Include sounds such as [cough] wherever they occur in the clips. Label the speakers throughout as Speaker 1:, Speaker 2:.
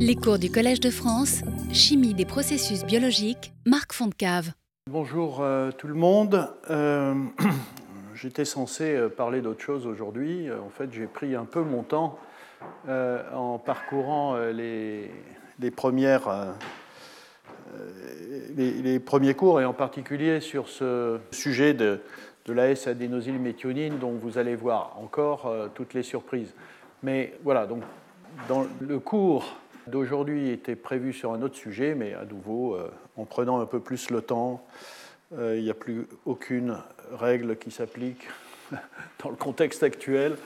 Speaker 1: Les cours du Collège de France, Chimie des processus biologiques, Marc Fontcave.
Speaker 2: Bonjour euh, tout le monde. Euh, [clears throat] J'étais censé euh, parler d'autre chose aujourd'hui. En fait, j'ai pris un peu mon temps en parcourant les, premières, les, premiers cours et en particulier sur ce sujet de, de la S-adénosylméthionine dont vous allez voir encore toutes les surprises. Mais voilà, donc dans le cours d'aujourd'hui était prévu sur un autre sujet, mais à nouveau, euh, en prenant un peu plus le temps, euh, il n'y a plus aucune règle qui s'applique [laughs] dans le contexte actuel.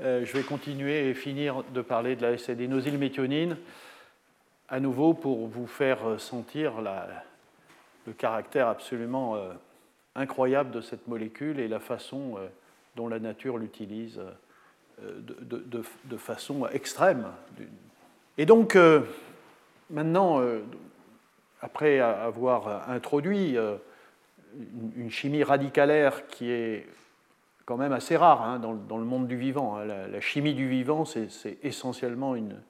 Speaker 2: Euh, je vais continuer et finir de parler de la S-adénosylméthionine, à nouveau pour vous faire sentir le caractère absolument incroyable de cette molécule et la façon dont la nature l'utilise de, façon extrême. Et donc, euh, maintenant, euh, après avoir introduit euh, une chimie radicalaire qui est quand même assez rare hein, dans, le monde du vivant, hein, la, chimie du vivant, c'est essentiellement une,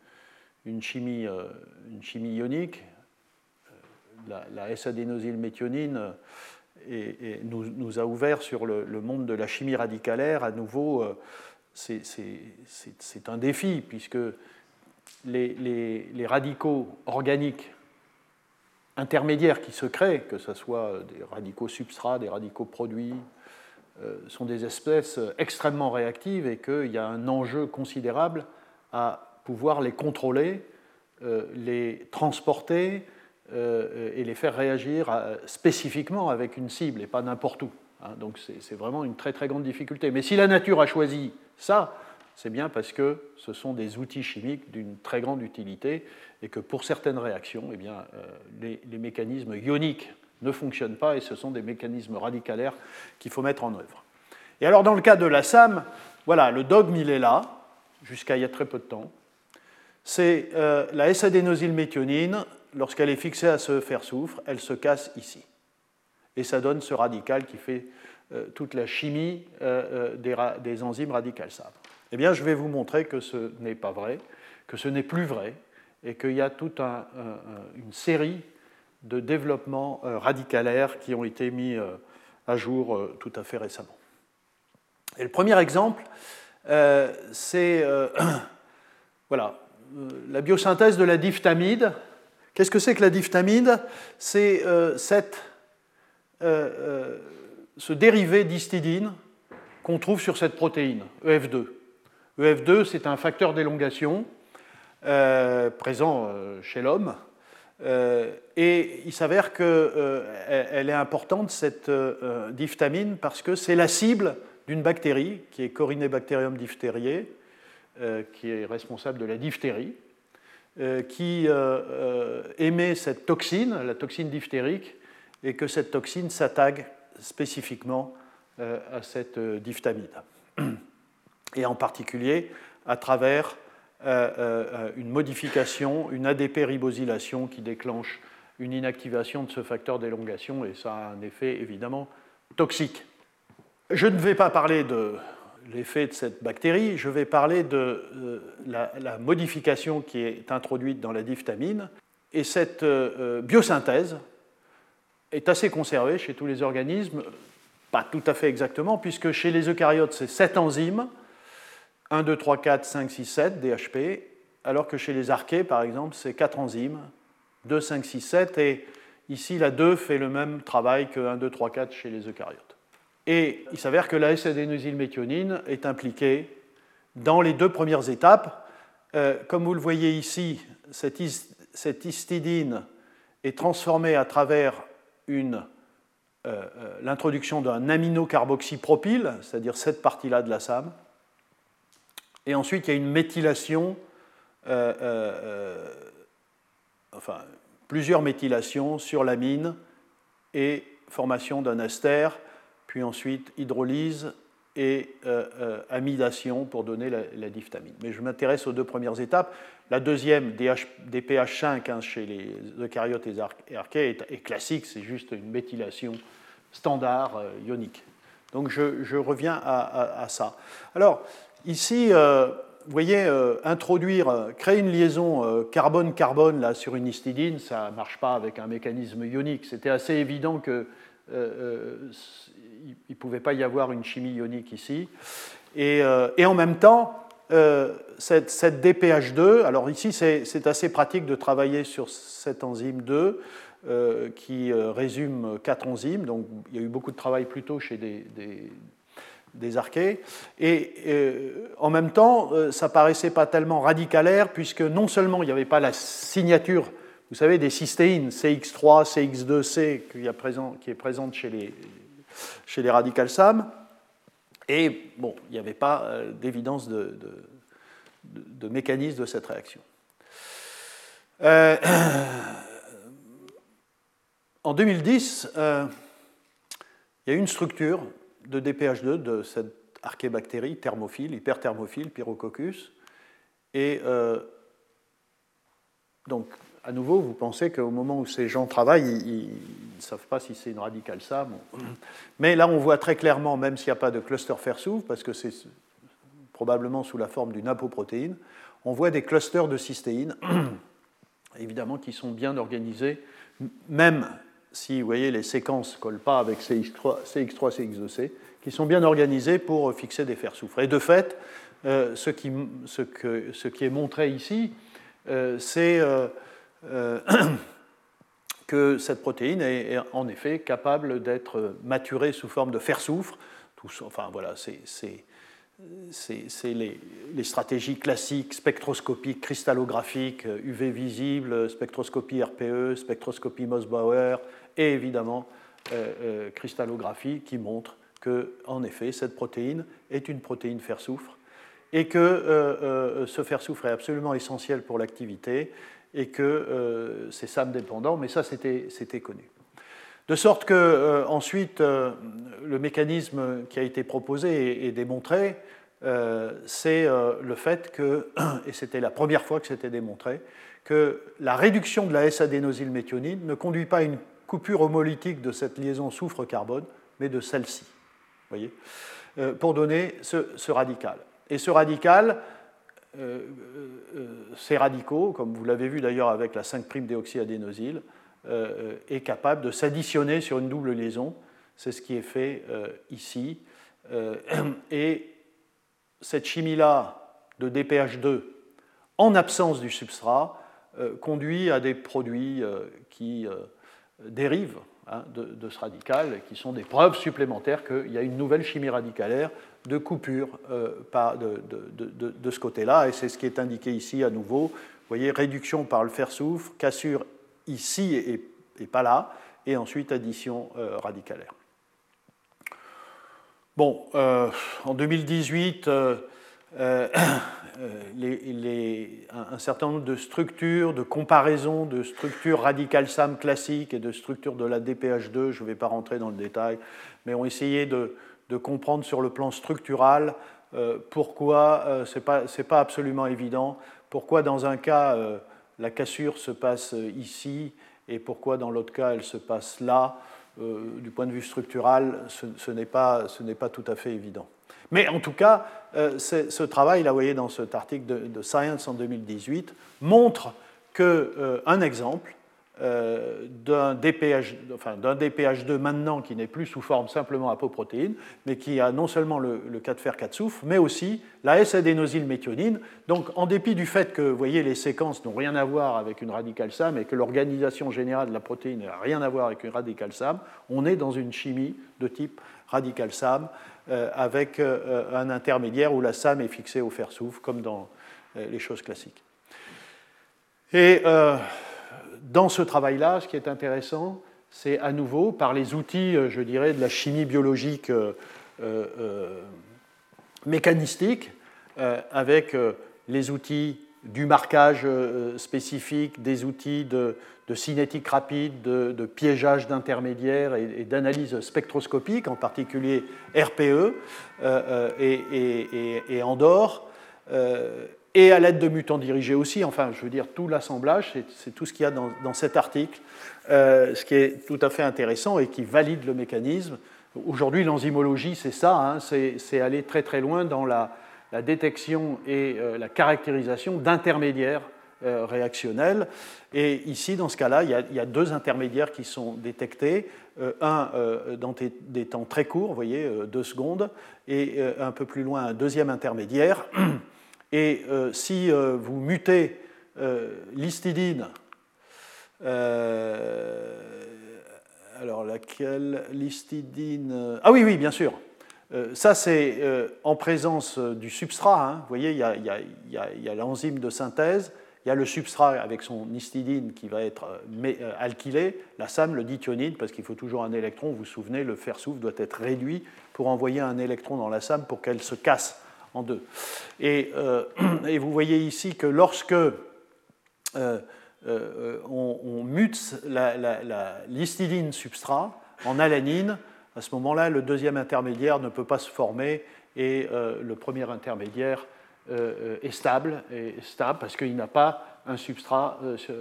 Speaker 2: chimie, ionique. La, S-adénosylméthionine nous, a ouvert sur le, monde de la chimie radicalaire. À nouveau, c'est un défi, puisque les, radicaux organiques intermédiaires qui se créent, que ce soit des radicaux substrats, des radicaux produits, euh, sont des espèces extrêmement réactives et qu'il y a un enjeu considérable à pouvoir les contrôler, euh, les transporter euh, et les faire réagir spécifiquement avec une cible et pas n'importe où. Hein. donc c'est vraiment une très très grande difficulté. Mais si la nature a choisi ça, c'est bien parce que ce sont des outils chimiques d'une très grande utilité et que pour certaines réactions, eh bien, euh, les, mécanismes ioniques ne fonctionnent pas et ce sont des mécanismes radicalaires qu'il faut mettre en œuvre. Et alors dans le cas de la SAM, voilà, le dogme il est là, jusqu'à il y a très peu de temps. C'est euh, la S-adénosylméthionine, lorsqu'elle est fixée à ce fer soufre, elle se casse ici. Et ça donne ce radical qui fait euh, toute la chimie des, des, enzymes radicales SAM. Eh bien, je vais vous montrer que ce n'est pas vrai, que ce n'est plus vrai, et qu'il y a toute une série de développements euh, radicalaires qui ont été mis euh, à jour euh, tout à fait récemment. Et le premier exemple, c'est [clears throat] voilà, la biosynthèse de la diphthamide. Qu'est-ce que c'est que la diphthamide? C'est ce dérivé d'histidine qu'on trouve sur cette protéine, EF2. EF2, c'est un facteur d'élongation euh, présent euh, chez l'homme. Euh, et il s'avère qu'elle est importante, cette diphtamine, parce que c'est la cible d'une bactérie, qui est Corynebacterium diphtheriae, qui est responsable de la diphtérie, qui émet cette toxine, la toxine diphtérique, et que cette toxine s'attaque spécifiquement à cette diphtamide [clears throat] et en particulier à travers euh, euh, une modification, une ADP ribosylation qui déclenche une inactivation de ce facteur d'élongation et ça a un effet évidemment toxique. Je ne vais pas parler de l'effet de cette bactérie, je vais parler de euh, la, modification qui est introduite dans la diphthamine et cette biosynthèse est assez conservée chez tous les organismes, pas tout à fait exactement, puisque chez les eucaryotes, c'est cette enzyme 1, 2, 3, 4, 5, 6, 7 DHP, alors que chez les archées, par exemple, c'est 4 enzymes, 2, 5, 6, 7, et ici la 2 fait le même travail que 1, 2, 3, 4 chez les eucaryotes. Et il s'avère que la S-adénosylméthionine est impliquée dans les deux premières étapes. Euh, comme vous le voyez ici, cette, histidine est transformée à travers euh, euh, l'introduction d'un aminocarboxypropyle, c'est-à-dire cette partie-là de la SAM, et ensuite, il y a une méthylation, euh, euh, euh, enfin, plusieurs méthylations sur l'amine et formation d'un ester, puis ensuite hydrolyse et amidation pour donner la, la diphthamine. Mais je m'intéresse aux deux premières étapes. La deuxième, des pH 5 hein, chez les eucaryotes et archées, est, classique, c'est juste une méthylation standard ionique. Donc je, reviens à, à, ça. Alors, Ici, euh, vous voyez, introduire, créer une liaison carbone-carbone là sur une histidine, ça ne marche pas avec un mécanisme ionique. C'était assez évident qu'il ne pouvait pas y avoir une chimie ionique ici. Et, en même temps, cette, cette, DPH2, alors ici c'est assez pratique de travailler sur cette enzyme 2 euh, qui euh, résume quatre enzymes, donc il y a eu beaucoup de travail plutôt chez des, des archées. Et euh, en même temps, ça paraissait pas tellement radicalaire, puisque non seulement il n'y avait pas la signature, vous savez, des cystéines, CX3, CX2C, qui est, présente chez les, chez les radicales SAM, et bon, il n'y avait pas d'évidence de, de, mécanisme de cette réaction. Euh, [clears throat] en 2010, euh, il y a une structure de DPH2 de cette archébactérie thermophile, hyperthermophile, Pyrococcus. Et euh, donc, à nouveau, vous pensez qu'au moment où ces gens travaillent, ils ne savent pas si c'est une radicale SAM. Mais là, on voit très clairement, même s'il n'y a pas de cluster fer parce que c'est probablement sous la forme d'une apoprotéine, on voit des clusters de cystéine, [clears throat] évidemment qui sont bien organisés, même si vous voyez les séquences ne collent pas avec CX3, CX3 CX2C, qui sont bien organisés pour fixer des fers soufres. Et de fait, euh, ce, qui, est montré ici, euh, c'est euh, [clears throat] que cette protéine est, en effet capable d'être maturée sous forme de fer soufre. Enfin voilà, c'est c'est les, stratégies classiques spectroscopiques, cristallographiques, UV visible, spectroscopie RPE, spectroscopie Mossbauer et évidemment euh, euh, cristallographie qui montrent que, en effet, cette protéine est une protéine fer-soufre et que euh, ce fer-soufre est absolument essentiel pour l'activité et que c'est SAM dépendant, mais ça c'était connu. De sorte que ensuite, le mécanisme qui a été proposé et, démontré, c'est le fait que, [clears throat] et c'était la première fois que c'était démontré, que la réduction de la S-adénosylméthionine ne conduit pas à une coupure homolytique de cette liaison soufre-carbone, mais de celle-ci, voyez, pour donner ce, radical. Et ce radical, ces radicaux, comme vous l'avez vu d'ailleurs avec la 5'-déoxyadénosyl, euh, est capable de s'additionner sur une double liaison. C'est ce qui est fait euh, ici. Euh, [clears throat] et cette chimie-là de DPH2, en absence du substrat, conduit à des produits qui dérivent hein, de, ce radical, qui sont des preuves supplémentaires qu'il y a une nouvelle chimie radicalaire de coupure de, de, ce côté-là, et c'est ce qui est indiqué ici à nouveau. Vous voyez, réduction par le fer-soufre, cassure ici et, pas là, et ensuite addition euh, radicalaire. Bon, euh, en 2018, euh, un, certain nombre de structures, de comparaisons de structures radicales SAM classiques et de structures de la DPH2, je ne vais pas rentrer dans le détail, mais ont essayé de, comprendre sur le plan structural pourquoi, ce n'est pas, absolument évident, pourquoi dans un cas la cassure se passe ici et pourquoi dans l'autre cas elle se passe là, euh, du point de vue structural, ce, n'est pas, tout à fait évident. Mais en tout cas, euh, ce travail, là, vous voyez, dans cet article de, Science en 2018, montre qu'un euh, exemple euh, d'un DPH, enfin, DPH2 maintenant qui n'est plus sous forme simplement apoprotéine, mais qui a non seulement le, le 4 fer 4 soufre, mais aussi la S-adénosylméthionine. Donc, en dépit du fait que, vous voyez, les séquences n'ont rien à voir avec une radicale SAM et que l'organisation générale de la protéine n'a rien à voir avec une radicale SAM, on est dans une chimie de type radical SAM euh, avec euh, un intermédiaire où la SAM est fixée au fer soufre, comme dans les choses classiques. Et dans ce travail-là, ce qui est intéressant, c'est à nouveau par les outils, euh, je dirais, de la chimie biologique euh, euh, mécanistique, avec les outils du marquage spécifique, des outils de, cinétique rapide, de, piégeage d'intermédiaires et, d'analyse spectroscopique, en particulier RPE et, et, et, Andorre et à l'aide de mutants dirigés aussi. Enfin, je veux dire, tout l'assemblage, c'est tout ce qu'il y a dans, cet article, euh, ce qui est tout à fait intéressant et qui valide le mécanisme. Aujourd'hui, l'enzymologie, c'est ça, hein, c'est aller très très loin dans la, détection et la caractérisation d'intermédiaires réactionnels. Et ici, dans ce cas-là, il, il, y a deux intermédiaires qui sont détectés. un dans des, temps très courts, vous voyez, deux secondes, et un peu plus loin, un deuxième intermédiaire. [clears throat] Et si vous mutez l'histidine euh, alors, laquelle? L'histidine. Euh, ah oui, oui, bien sûr. Euh, ça, c'est en présence du substrat. Hein. Vous voyez, il y a, l'enzyme de synthèse, il y a le substrat avec son histidine qui va être alkylé, la SAM, le dithionide, parce qu'il faut toujours un électron. Vous vous souvenez, le fer soufre doit être réduit pour envoyer un électron dans la SAM pour qu'elle se casse en deux. Et, [clears throat] et, vous voyez ici que lorsque euh, on, mute l'histidine substrat en alanine. À ce moment-là, le deuxième intermédiaire ne peut pas se former et euh, le premier intermédiaire euh, est stable, est stable parce qu'il n'a pas un substrat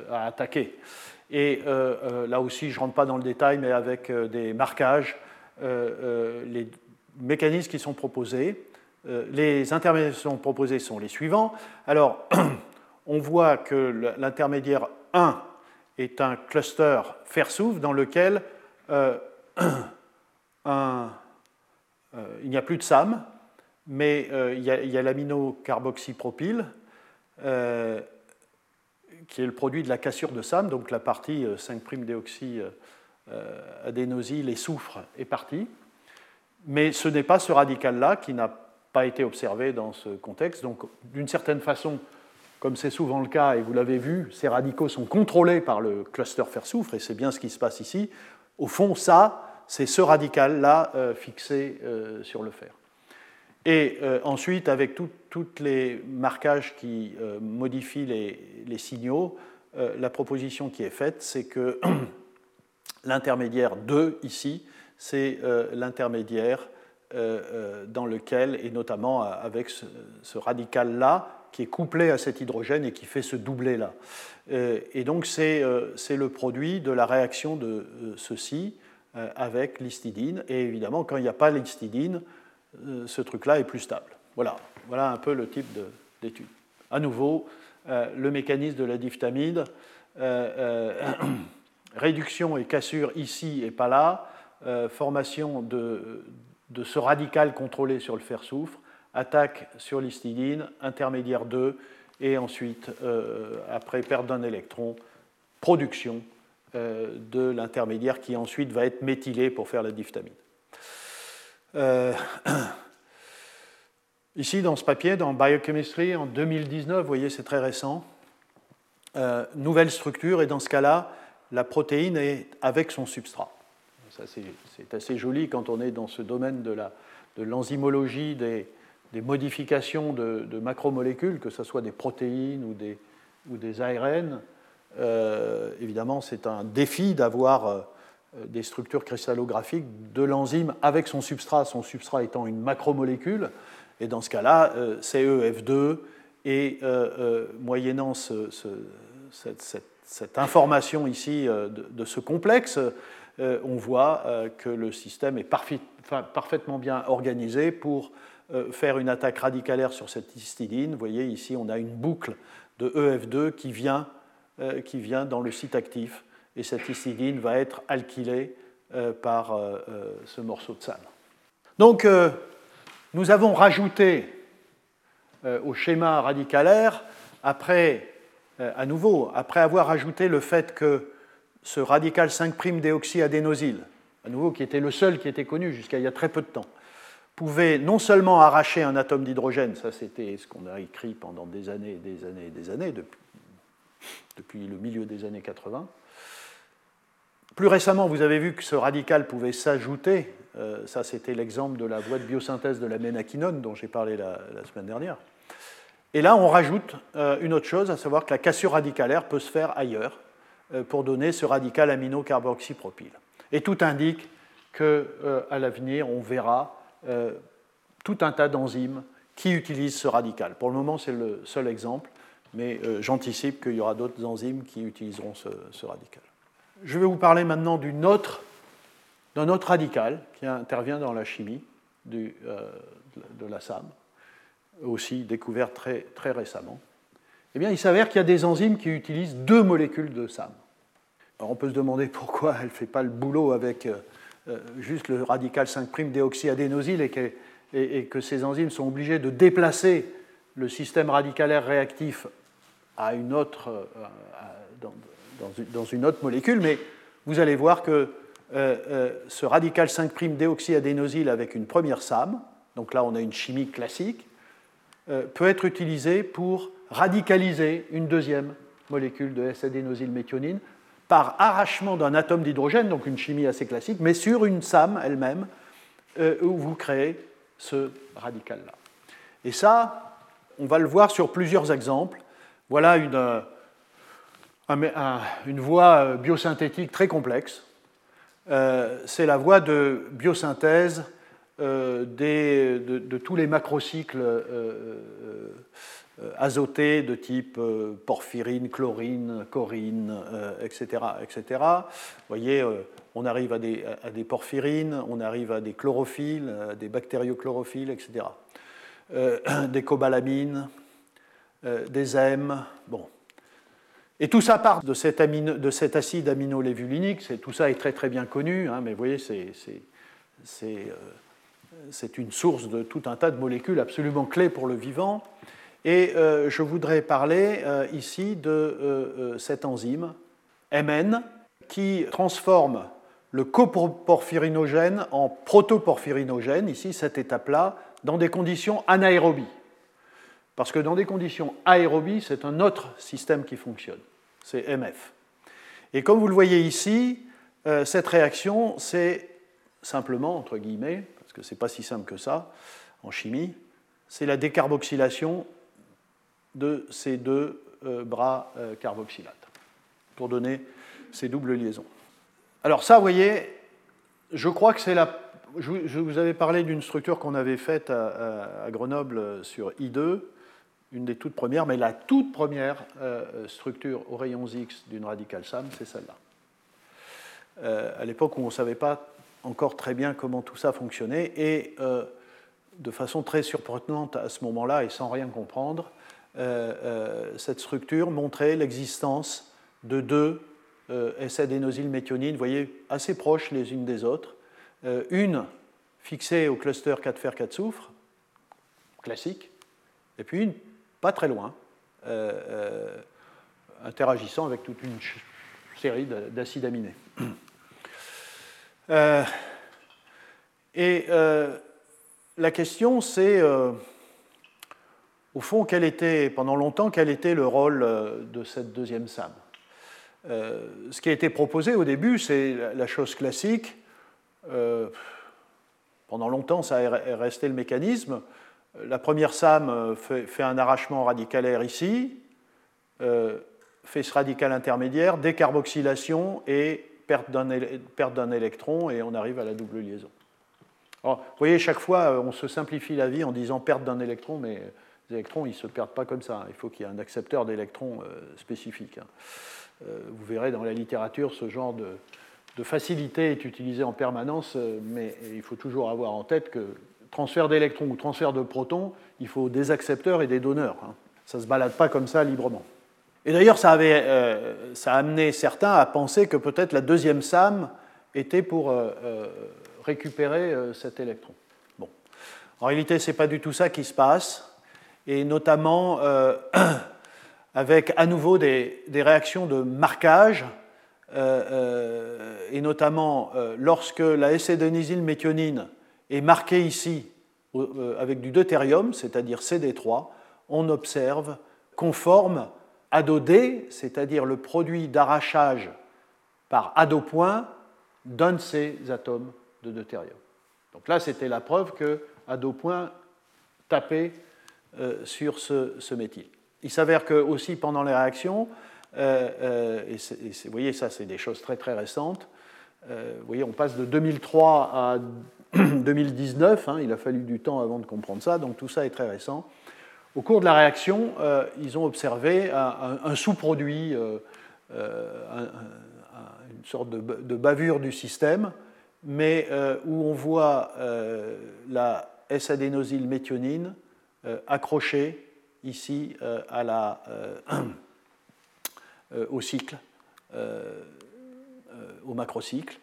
Speaker 2: à attaquer. Et là aussi, je ne rentre pas dans le détail, mais avec des marquages, les mécanismes qui sont proposés, les intermédiaires qui sont proposés sont les suivants. Alors, [clears throat] on voit que l'intermédiaire 1 est un cluster fer-soufre dans lequel euh, [clears throat] euh, il n'y a plus de SAM, mais euh, il y a, l'aminocarboxypropyle, qui est le produit de la cassure de SAM, donc la partie 5'-déoxy adénosyle et soufre est partie. Mais ce n'est pas ce radical-là qui n'a pas été observé dans ce contexte. Donc, d'une certaine façon, comme c'est souvent le cas, et vous l'avez vu, ces radicaux sont contrôlés par le cluster fer-soufre, et c'est bien ce qui se passe ici. Au fond, ça, c'est ce radical-là euh, fixé euh, sur le fer. Et euh, ensuite, avec tous les marquages qui modifient les, signaux, la proposition qui est faite, c'est que [clears throat] l'intermédiaire 2, ici, c'est l'intermédiaire dans lequel, et notamment avec ce radical-là, qui est couplé à cet hydrogène et qui fait ce doublet-là. Euh, et donc euh, c'est le produit de la réaction de euh, ceci avec l'histidine. Et évidemment, quand il n'y a pas l'histidine, ce truc-là est plus stable. Voilà, voilà un peu le type d'étude. À nouveau, le mécanisme de la diphthamide, [clears throat] réduction et cassure ici et pas là, formation de, de ce radical contrôlé sur le fer-soufre, attaque sur l'histidine, intermédiaire 2, et ensuite, euh, après perte d'un électron, production euh, de l'intermédiaire qui ensuite va être méthylé pour faire la diphthamide. Euh, [clears throat] ici, dans ce papier, dans Biochemistry, en 2019, vous voyez, c'est très récent, nouvelle structure, et dans ce cas-là, la protéine est avec son substrat. C'est assez joli quand on est dans ce domaine de l'enzymologie de des, des modifications de, macromolécules, que ce soit des protéines ou des, ou des ARN. Euh, évidemment, c'est un défi d'avoir euh, des structures cristallographiques de l'enzyme avec son substrat, son substrat étant une macromolécule. Et dans ce cas-là, euh, CEF2 et moyennant cette, information ici de, ce complexe, on voit que le système est parfaitement bien organisé pour euh, faire une attaque radicalaire sur cette histidine. Vous voyez ici, on a une boucle de EF2 qui vient, euh, dans le site actif, et cette histidine va être alkylée euh, par ce morceau de sable. Donc, nous avons rajouté au schéma radicalaire, après, à nouveau, après avoir ajouté le fait que ce radical 5'-déoxyadénosyle, à nouveau qui était le seul qui était connu jusqu'à il y a très peu de temps, pouvait non seulement arracher un atome d'hydrogène, ça c'était ce qu'on a écrit pendant des années et des années et des années, depuis, le milieu des années 80. Plus récemment, vous avez vu que ce radical pouvait s'ajouter, euh, ça c'était l'exemple de la voie de biosynthèse de la ménaquinone dont j'ai parlé la, semaine dernière. Et là, on rajoute euh, une autre chose, à savoir que la cassure radicalaire peut se faire ailleurs pour donner ce radical aminocarboxypropyle. Et tout indique qu'à l'avenir, on verra euh, tout un tas d'enzymes qui utilisent ce radical. Pour le moment, c'est le seul exemple, mais euh, j'anticipe qu'il y aura d'autres enzymes qui utiliseront ce, radical. Je vais vous parler maintenant d'un autre, radical qui intervient dans la chimie euh, de la SAM. aussi découvertes très, très récemment. Eh bien, il s'avère qu'il y a des enzymes qui utilisent deux molécules de SAM. On peut se demander pourquoi elle ne fait pas le boulot avec juste le radical 5' déoxyadénosyl et que, ces enzymes sont obligées de déplacer le système radicalaire réactif à une autre, dans, une autre molécule, mais vous allez voir que euh, euh, ce radical 5' déoxyadénosyl avec une première SAM, donc là on a une chimie classique, euh, peut être utilisé pour radicaliser une deuxième molécule de S-adénosylméthionine par arrachement d'un atome d'hydrogène, donc une chimie assez classique, mais sur une SAM elle-même, où vous créez ce radical-là. Et ça, on va le voir sur plusieurs exemples. Voilà une, une voie biosynthétique très complexe. Euh, c'est la voie de biosynthèse euh, de, tous les macrocycles euh, azotés de type porphyrine, chlorine, chorine, etc., etc. Vous voyez, on arrive à des, porphyrines, on arrive à des chlorophylles, des bactériochlorophylles, etc. [clears throat] des cobalamines, des M. Bon, et tout ça part de cet, de cet acide aminolévulinique, tout ça est très très bien connu, hein, mais vous voyez, euh, c'est une source de tout un tas de molécules absolument clés pour le vivant. Et euh, je voudrais parler euh, ici de cette enzyme, MN, qui transforme le coporphyrinogène en protoporphyrinogène, ici cette étape-là, dans des conditions anaérobies. Parce que dans des conditions aérobies, c'est un autre système qui fonctionne. C'est MF. Et comme vous le voyez ici, euh, cette réaction, c'est simplement, entre guillemets, parce que ce n'est pas si simple que ça en chimie, c'est la décarboxylation de ces deux euh, bras euh, carboxylates pour donner ces doubles liaisons. Alors ça, vous voyez, je crois que c'est la... Je vous avais parlé d'une structure qu'on avait faite à Grenoble sur I2 une des toutes premières, mais la toute première euh, structure aux rayons X d'une radicale SAM, c'est celle-là. Euh, à l'époque où on ne savait pas encore très bien comment tout ça fonctionnait, et euh, de façon très surprenante à ce moment-là, et sans rien comprendre, cette structure montrait l'existence de deux S-adénosylméthionines, vous voyez, assez proches les unes des autres, une fixée au cluster 4 fer 4 soufre, classique, et puis une pas très loin, euh, euh, interagissant avec toute une série d'acides aminés. Euh, et la question, c'est, au fond, pendant longtemps, quel était le rôle de cette deuxième SAM Ce qui a été proposé au début, c'est la chose classique. pendant longtemps, ça a resté le mécanisme. La première SAM euh, fait, un arrachement radicalaire ici, euh, fait ce radical intermédiaire, décarboxylation et perte d'un électron, et on arrive à la double liaison. vous voyez, chaque fois, euh, on se simplifie la vie en disant perte d'un électron, mais électrons, ne se perdent pas comme ça. Il faut qu'il y ait un accepteur d'électrons spécifique. Hein. Vous verrez dans la littérature, ce genre de, facilité est utilisé en permanence, mais il faut toujours avoir en tête que transfert d'électrons ou transfert de protons, il faut des accepteurs et des donneurs. Hein. Ça ne se balade pas comme ça librement. Et d'ailleurs, ça, euh, ça, a amené certains à penser que peut-être la deuxième SAM était pour euh, euh, récupérer cet électron. Bon. En réalité, ce n'est pas du tout ça qui se passe, et notamment [clears throat] avec à nouveau des, réactions de marquage, et notamment lorsque la S-adénosylméthionine est marqué ici euh, avec du deutérium, c'est-à-dire CD3, on observe conforme ADO-D, c'est-à-dire le produit d'arrachage par ADO-point donne ces atomes de deutérium. Donc là, c'était la preuve que ADO-point tapait euh, sur ce, ce, méthyle. Il s'avère que aussi pendant les réactions, euh, et, vous voyez, ça c'est des choses très très récentes, vous voyez, on passe de 2003 à [clears throat] 2019, hein, il a fallu du temps avant de comprendre ça, donc tout ça est très récent. Au cours de la réaction, euh, ils ont observé un, sous-produit, euh, euh, une sorte de, bavure du système, mais où on voit la S-adénosylméthionine accroché ici à la, [clears throat] au cycle, au macrocycle,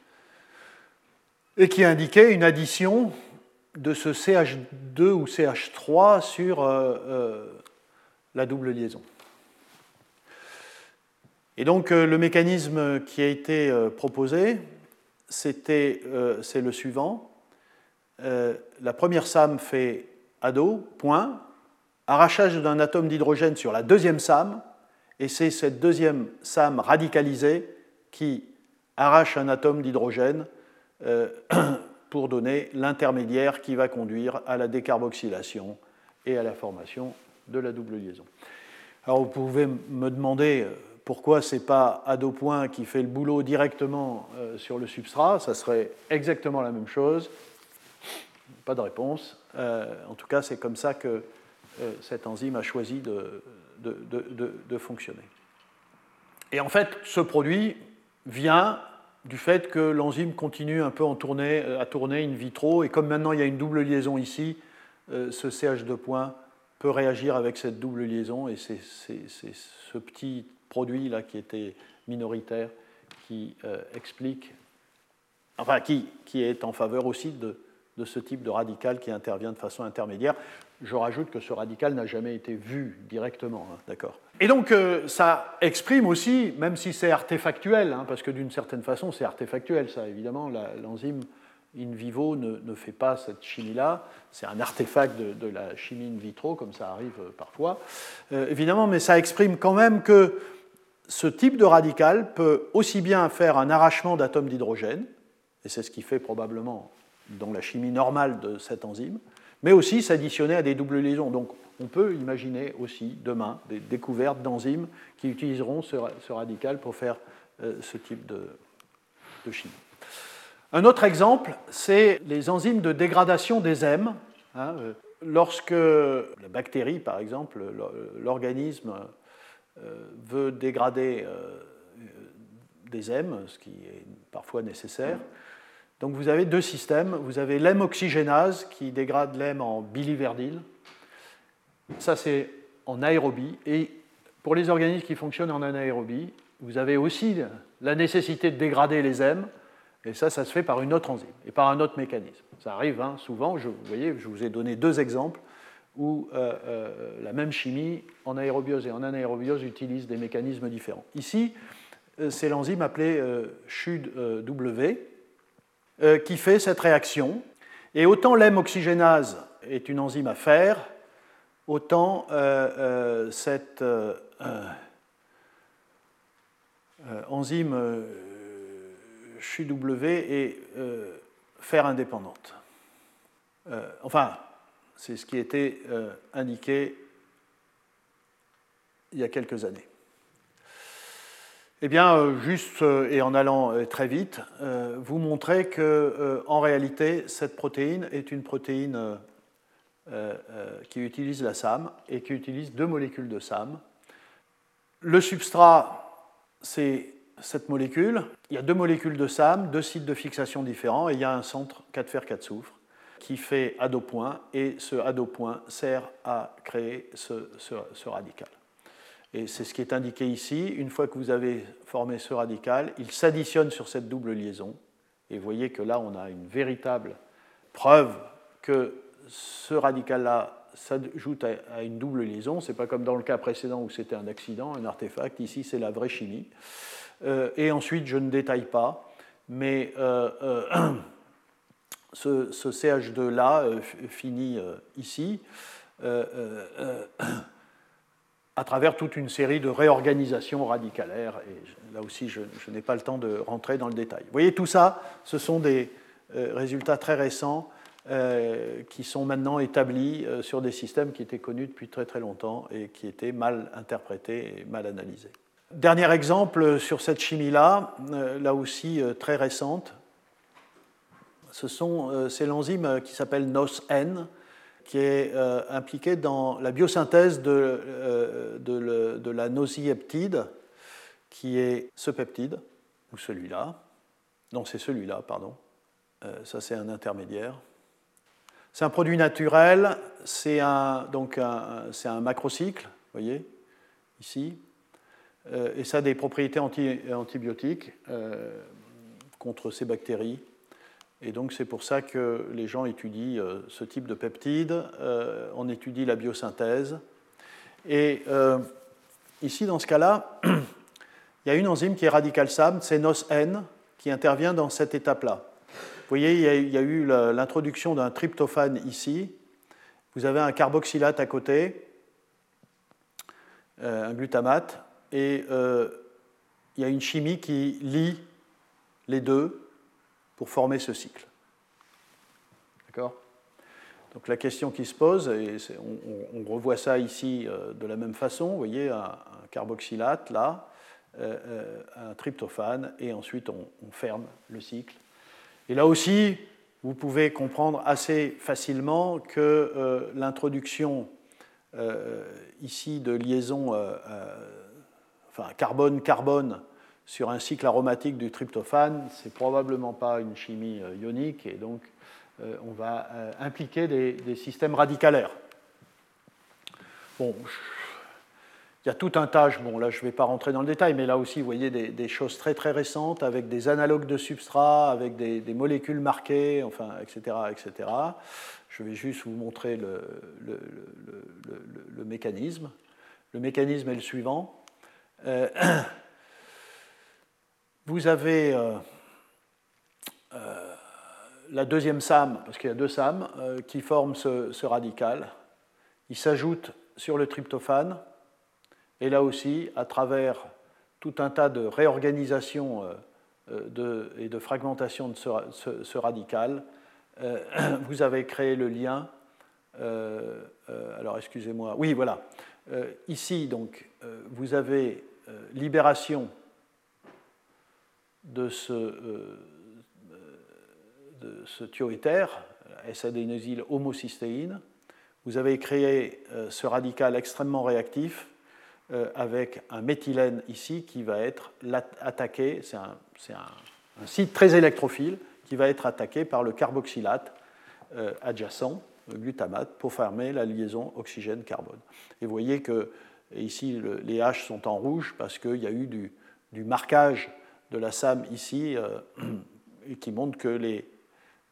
Speaker 2: et qui indiquait une addition de ce CH2 ou CH3 sur la double liaison. Et donc le mécanisme qui a été proposé, c'est le suivant. Euh, la première SAM fait ado, point, arrachage d'un atome d'hydrogène sur la deuxième SAM, et c'est cette deuxième SAM radicalisée qui arrache un atome d'hydrogène euh, [clears throat] pour donner l'intermédiaire qui va conduire à la décarboxylation et à la formation de la double liaison. Alors vous pouvez me demander euh, pourquoi ce n'est pas ado point qui fait le boulot directement sur le substrat, ça serait exactement la même chose, pas de réponse. Euh, en tout cas, c'est comme ça que euh, cette enzyme a choisi de, fonctionner. Et en fait, ce produit vient du fait que l'enzyme continue un peu à tourner in vitro, et comme maintenant il y a une double liaison ici, euh, ce CH2 point peut réagir avec cette double liaison, et c'est ce petit produit là qui était minoritaire qui explique, enfin qui est en faveur aussi de, de ce type de radical qui intervient de façon intermédiaire. Je rajoute que ce radical n'a jamais été vu directement, hein, d'accord. Et donc euh, ça exprime aussi, même si c'est artefactuel, hein, parce que d'une certaine façon c'est artefactuel, ça évidemment, l'enzyme in vivo ne, fait pas cette chimie-là, c'est un artefact de, la chimie in vitro, comme ça arrive euh, parfois, euh, évidemment, mais ça exprime quand même que ce type de radical peut aussi bien faire un arrachement d'atomes d'hydrogène, et c'est ce qui fait probablement dans la chimie normale de cette enzyme, mais aussi s'additionner à des doubles liaisons. Donc on peut imaginer aussi demain des découvertes d'enzymes qui utiliseront ce, radical pour faire euh, ce type de, chimie. Un autre exemple, c'est les enzymes de dégradation des M. Hein, euh, lorsque la bactérie, par exemple, l'organisme euh, veut dégrader des M, ce qui est parfois nécessaire, donc vous avez deux systèmes. Vous avez l'hème oxygénase qui dégrade l'hème en biliverdyle. Ça, c'est en aérobie. Et pour les organismes qui fonctionnent en anaérobie, vous avez aussi la nécessité de dégrader les hèmes. Et ça, ça se fait par une autre enzyme et par un autre mécanisme. Ça arrive hein, souvent. vous voyez, je vous ai donné deux exemples où euh, euh, la même chimie en aérobiose et en anaérobiose utilise des mécanismes différents. Ici, euh, c'est l'enzyme appelée SHUD-W euh, qui fait cette réaction. Et autant l'hème oxygénase est une enzyme à faire, autant euh, euh, cette enzyme CHUW est fer indépendante. enfin, c'est ce qui était indiqué il y a quelques années. Eh bien, euh, juste euh, et en allant euh, très vite, vous montrer que, en réalité, cette protéine est une protéine qui utilise la SAM et qui utilise deux molécules de SAM. Le substrat, c'est cette molécule. Il y a deux molécules de SAM, deux sites de fixation différents, et il y a un centre 4 fer 4 soufre qui fait ado point, et ce ado point sert à créer ce radical. Et c'est ce qui est indiqué ici. Une fois que vous avez formé ce radical, il s'additionne sur cette double liaison. Et vous voyez que là, on a une véritable preuve que ce radical-là s'ajoute à une double liaison. Ce n'est pas comme dans le cas précédent où c'était un accident, un artefact. Ici, c'est la vraie chimie. Euh, et ensuite, je ne détaille pas, mais euh, euh, [clears throat] ce, ce, CH2-là finit ici à travers toute une série de réorganisations radicalaires. Et là aussi, je, n'ai pas le temps de rentrer dans le détail. Vous voyez, tout ça, ce sont des euh, résultats très récents euh, qui sont maintenant établis euh, sur des systèmes qui étaient connus depuis très très longtemps et qui étaient mal interprétés et mal analysés. Dernier exemple sur cette chimie-là, là aussi très récente, ce sont, c'est l'enzyme qui s'appelle NOS-N, qui est euh, impliqué dans la biosynthèse de, euh, de, la nosieptide, qui est ce peptide, ou celui-là. Non, c'est celui-là, pardon. Euh, ça, c'est un intermédiaire. C'est un produit naturel, c'est un, c'est un macrocycle, vous voyez, ici, et ça a des propriétés antibiotiques contre ces bactéries. Et donc c'est pour ça que les gens étudient euh, ce type de peptides, on étudie la biosynthèse. Et ici, dans ce cas-là, [clears throat] il y a une enzyme qui est radical SAM, c'est NOS-N, qui intervient dans cette étape-là. Vous voyez, il y a, eu l'introduction d'un tryptophane ici. Vous avez un carboxylate à côté, un glutamate, et euh, il y a une chimie qui lie les deux pour former ce cycle. D'accord? Donc la question qui se pose, et on, revoit ça ici euh, de la même façon, vous voyez un, carboxylate là, euh, un tryptophane, et ensuite on, ferme le cycle. Et là aussi, vous pouvez comprendre assez facilement que l'introduction ici de liaison enfin carbone-carbone sur un cycle aromatique du tryptophane, c'est probablement pas une chimie euh, ionique et donc euh, on va euh, impliquer des, systèmes radicalaires. Bon, il y a tout un tas, bon là je ne vais pas rentrer dans le détail, mais là aussi vous voyez des, choses très très récentes avec des analogues de substrat, avec des, molécules marquées, enfin, etc., etc. Je vais juste vous montrer le, mécanisme. Le mécanisme est le suivant. [clears throat] vous avez euh, euh, la deuxième SAM, parce qu'il y a deux SAM, qui forment ce, radical. Il s'ajoute sur le tryptophane, et là aussi, à travers tout un tas de réorganisations et de fragmentation de ce, radical, [clears throat] vous avez créé le lien. alors, excusez-moi. Oui, voilà. ici, donc, vous avez euh, libération de ce, euh, de ce thioéther, S-adénosyl homocystéine, vous avez créé euh, ce radical extrêmement réactif avec un méthylène ici qui va être attaqué, c'est un, un, site très électrophile qui va être attaqué par le carboxylate adjacent, le glutamate, pour former la liaison oxygène-carbone. Et vous voyez que ici, les H sont en rouge parce qu'il y a eu du, marquage de la SAM ici euh, [clears throat] et qui montre que les,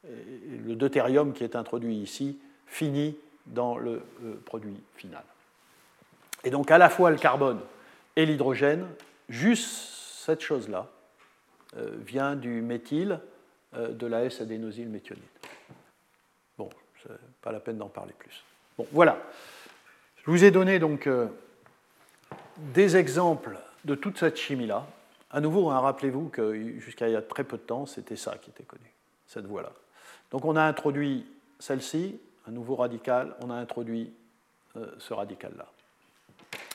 Speaker 2: le deutérium qui est introduit ici finit dans le euh, produit final. Et donc à la fois le carbone et l'hydrogène, juste cette chose-là euh, vient du méthyle de la S-adénosyl méthionine. Bon, pas la peine d'en parler plus. Bon, voilà. Je vous ai donné donc des exemples de toute cette chimie-là. À nouveau, hein, rappelez-vous que jusqu'à il y a très peu de temps, c'était ça qui était connu, cette voie-là. Donc on a introduit celle-ci, un nouveau radical, on a introduit euh, ce radical-là.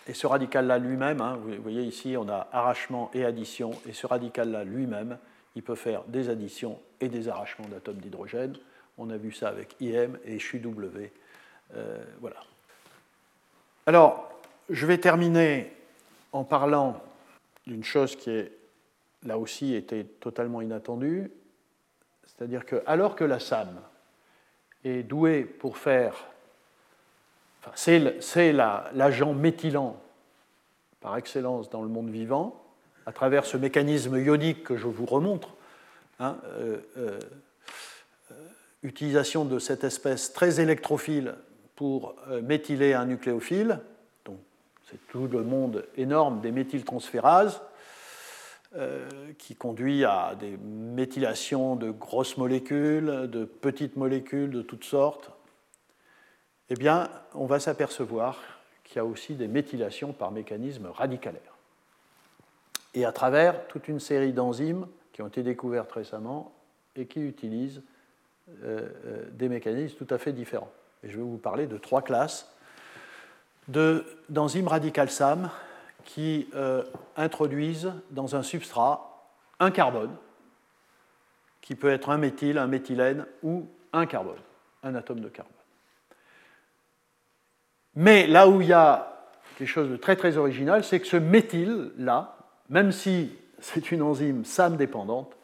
Speaker 2: Et ce radical-là lui-même, hein, vous voyez ici, on a arrachement et addition, et ce radical-là lui-même, il peut faire des additions et des arrachements d'atomes d'hydrogène. On a vu ça avec IM et CHUW. Euh, voilà. Alors, je vais terminer en parlant d'une chose qui est là aussi était totalement inattendue, c'est-à-dire que alors que la SAM est douée pour faire, c'est l'agent méthylant par excellence dans le monde vivant, à travers ce mécanisme ionique que je vous remontre, hein, euh, euh, utilisation de cette espèce très électrophile pour euh, méthyler un nucléophile, c'est tout le monde énorme des méthyltransférases euh, qui conduit à des méthylations de grosses molécules, de petites molécules de toutes sortes, eh bien, on va s'apercevoir qu'il y a aussi des méthylations par mécanisme radicalaire. Et à travers toute une série d'enzymes qui ont été découvertes récemment et qui utilisent euh, euh, des mécanismes tout à fait différents. Et je vais vous parler de trois classes d'enzymes radicales SAM qui euh, introduisent dans un substrat un carbone, qui peut être un méthyle, un méthylène ou un carbone, un atome de carbone. Mais là où il y a quelque chose de très très original, c'est que ce méthyle-là, même si c'est une enzyme SAM dépendante,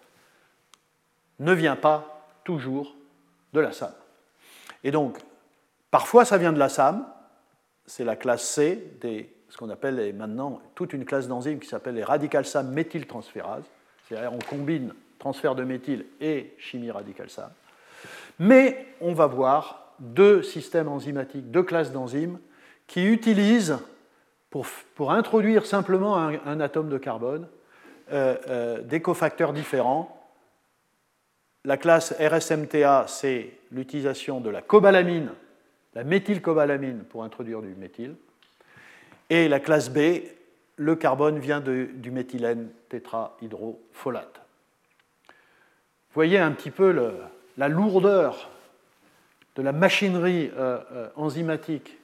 Speaker 2: ne vient pas toujours de la SAM. Et donc, parfois ça vient de la SAM, c'est la classe C, des, ce qu'on appelle maintenant toute une classe d'enzymes qui s'appelle les radical SAM méthyltransférases. C'est-à-dire on combine transfert de méthyle et chimie radicale SAM. Mais on va voir deux systèmes enzymatiques, deux classes d'enzymes qui utilisent, pour, pour introduire simplement un, atome de carbone, euh, euh, des cofacteurs différents. La classe RSMTA, c'est l'utilisation de la cobalamine, la méthylcobalamine, pour introduire du méthyle. Et la classe B, le carbone vient du méthylène tétrahydrofolate. Voyez un petit peu la lourdeur de la machinerie euh, enzymatique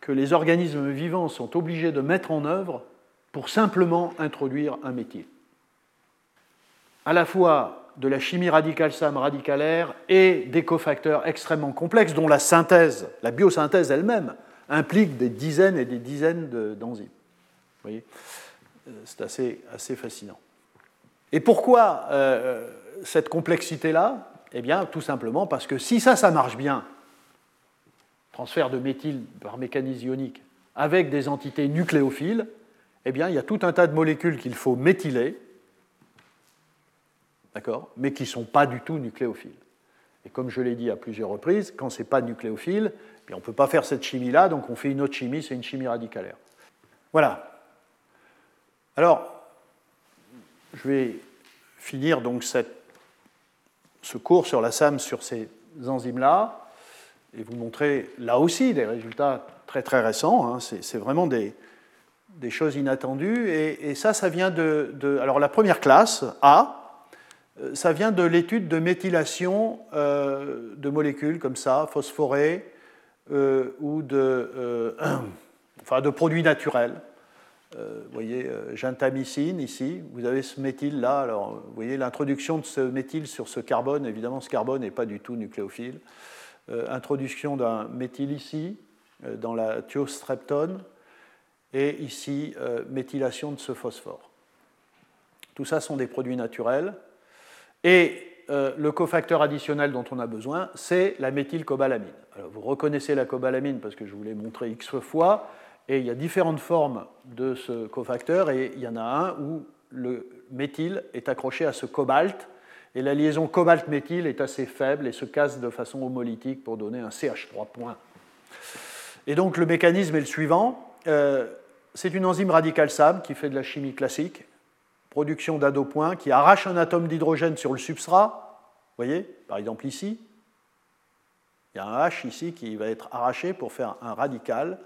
Speaker 2: que les organismes vivants sont obligés de mettre en œuvre pour simplement introduire un méthyle. À la fois de la chimie radicale SAM radicalaire et des cofacteurs extrêmement complexes dont la synthèse, la biosynthèse elle-même, implique des dizaines et des dizaines d'enzymes. Vous voyez? Euh, C'est assez, assez, fascinant. Et pourquoi euh, cette complexité-là? Eh bien, tout simplement parce que si ça, ça marche bien, transfert de méthyle par mécanisme ionique avec des entités nucléophiles, eh bien, il y a tout un tas de molécules qu'il faut méthyler, d'accord, mais qui ne sont pas du tout nucléophiles. Et comme je l'ai dit à plusieurs reprises, quand ce n'est pas nucléophile, eh on ne peut pas faire cette chimie-là, donc on fait une autre chimie, c'est une chimie radicalaire. Voilà. Alors, je vais finir donc ce cours sur la SAM sur ces enzymes-là et vous montrer là aussi des résultats très très récents. Hein. C'est vraiment des, choses inattendues. Et, ça, ça vient de, Alors la première classe, A, ça vient de l'étude de méthylation euh, de molécules comme ça, phosphorées, euh, ou de, [clears throat] enfin, de produits naturels. vous voyez, gentamicine ici, vous avez ce méthyle là. Alors, vous voyez l'introduction de ce méthyle sur ce carbone. Évidemment, ce carbone n'est pas du tout nucléophile. Euh, introduction d'un méthyle ici, euh, dans la thiostreptone, et ici, euh, méthylation de ce phosphore. Tout ça sont des produits naturels. Et le cofacteur additionnel dont on a besoin, c'est la méthylcobalamine. Alors, vous reconnaissez la cobalamine parce que je vous l'ai montré x fois, et il y a différentes formes de ce cofacteur, et il y en a un où le méthyle est accroché à ce cobalt, et la liaison cobalt-méthyle est assez faible et se casse de façon homolytique pour donner un CH3 point. Et donc le mécanisme est le suivant. Euh, c'est une enzyme radicale SAM qui fait de la chimie classique, production d'ado points, qui arrache un atome d'hydrogène sur le substrat. Vous voyez, par exemple ici, il y a un H ici qui va être arraché pour faire un radical.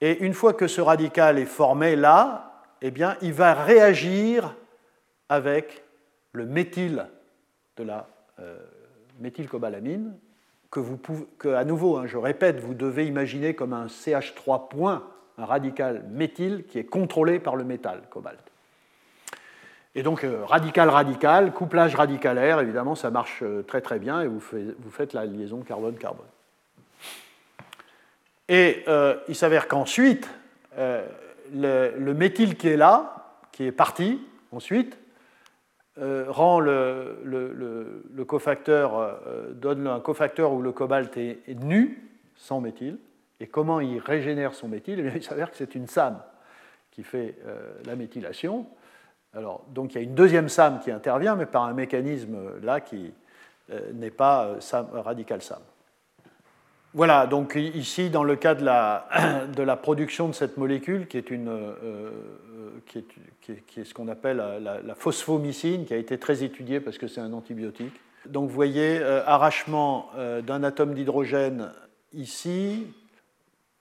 Speaker 2: Et une fois que ce radical est formé là, eh bien, il va réagir avec le méthyle de la euh, méthylcobalamine, que à nouveau, hein, je répète, vous devez imaginer comme un CH3 point, un radical méthyle qui est contrôlé par le métal cobalt. Et donc, euh, radical-radical, couplage radicalaire, évidemment, ça marche euh, très très bien et vous, faites la liaison carbone-carbone. Et il s'avère qu'ensuite, le, le méthyle qui est là, qui est parti, ensuite, euh, rend le, cofacteur, euh, donne un cofacteur où le cobalt est, nu, sans méthyle. Et comment il régénère son méthyle? Eh Il s'avère que c'est une SAM qui fait euh, la méthylation. Alors, donc il y a une deuxième SAM qui intervient, mais par un mécanisme là qui n'est pas SAM, radical SAM. Voilà, donc ici, dans le cas de la, [coughs] la production de cette molécule, qui est, une, qui est ce qu'on appelle la, phosphomycine, qui a été très étudiée parce que c'est un antibiotique. Donc vous voyez, euh, arrachement euh, d'un atome d'hydrogène ici.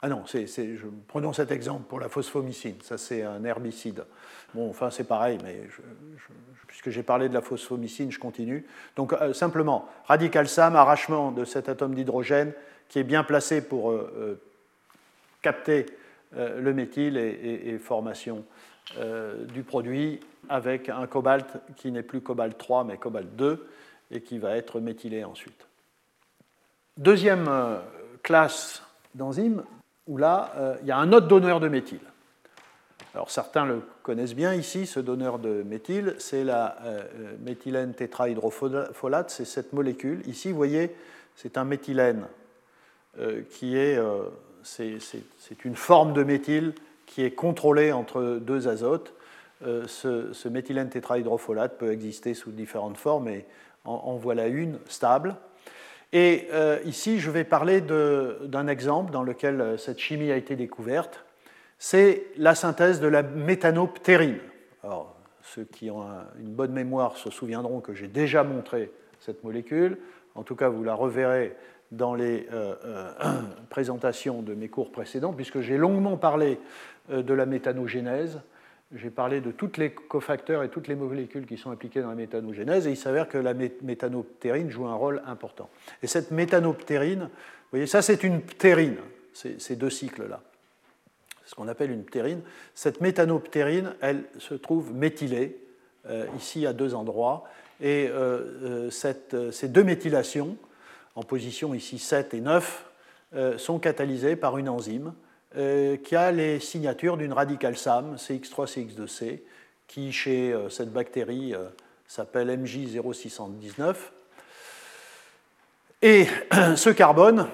Speaker 2: Ah non, je, prenons cet exemple pour la phosphomycine, ça c'est un herbicide. Bon, enfin c'est pareil, mais puisque j'ai parlé de la phosphomycine, je continue. Donc euh, simplement, radical SAM, arrachement de cet atome d'hydrogène qui est bien placé pour capter le méthyle et formation euh, du produit avec un cobalt qui n'est plus cobalt 3 mais cobalt 2 et qui va être méthylé ensuite. Deuxième euh, classe d'enzymes où là, euh, il y a un autre donneur de méthyle. Alors certains le connaissent bien ici, ce donneur de méthyle, c'est la euh, méthylène tétrahydrofolate, c'est cette molécule. Ici, vous voyez, c'est un méthylène qui est, c'est une forme de méthyle qui est contrôlée entre deux azotes. ce méthylène tétrahydrofolate peut exister sous différentes formes et en voilà une stable. Et euh, ici, je vais parler d'un exemple dans lequel euh, cette chimie a été découverte. C'est la synthèse de la méthanoptérine. Alors, ceux qui ont une bonne mémoire se souviendront que j'ai déjà montré cette molécule. En tout cas, vous la reverrez dans les euh, [clears throat] présentations de mes cours précédents, puisque j'ai longuement parlé de la méthanogénèse j'ai parlé de tous les cofacteurs et toutes les molécules qui sont impliquées dans la méthanogénèse, et il s'avère que la méthanoptérine joue un rôle important. Et cette méthanoptérine, vous voyez, ça c'est une ptérine, ces deux cycles-là. C'est ce qu'on appelle une ptérine. Cette méthanoptérine, elle se trouve méthylée, euh, ici à deux endroits, et euh, euh, ces deux méthylations, en position ici 7 et 9, sont catalysées par une enzyme euh, qui a les signatures d'une radicale SAM, CX3-CX2C, qui chez euh, cette bactérie euh, s'appelle MJ0619. Et [clears throat] ce carbone,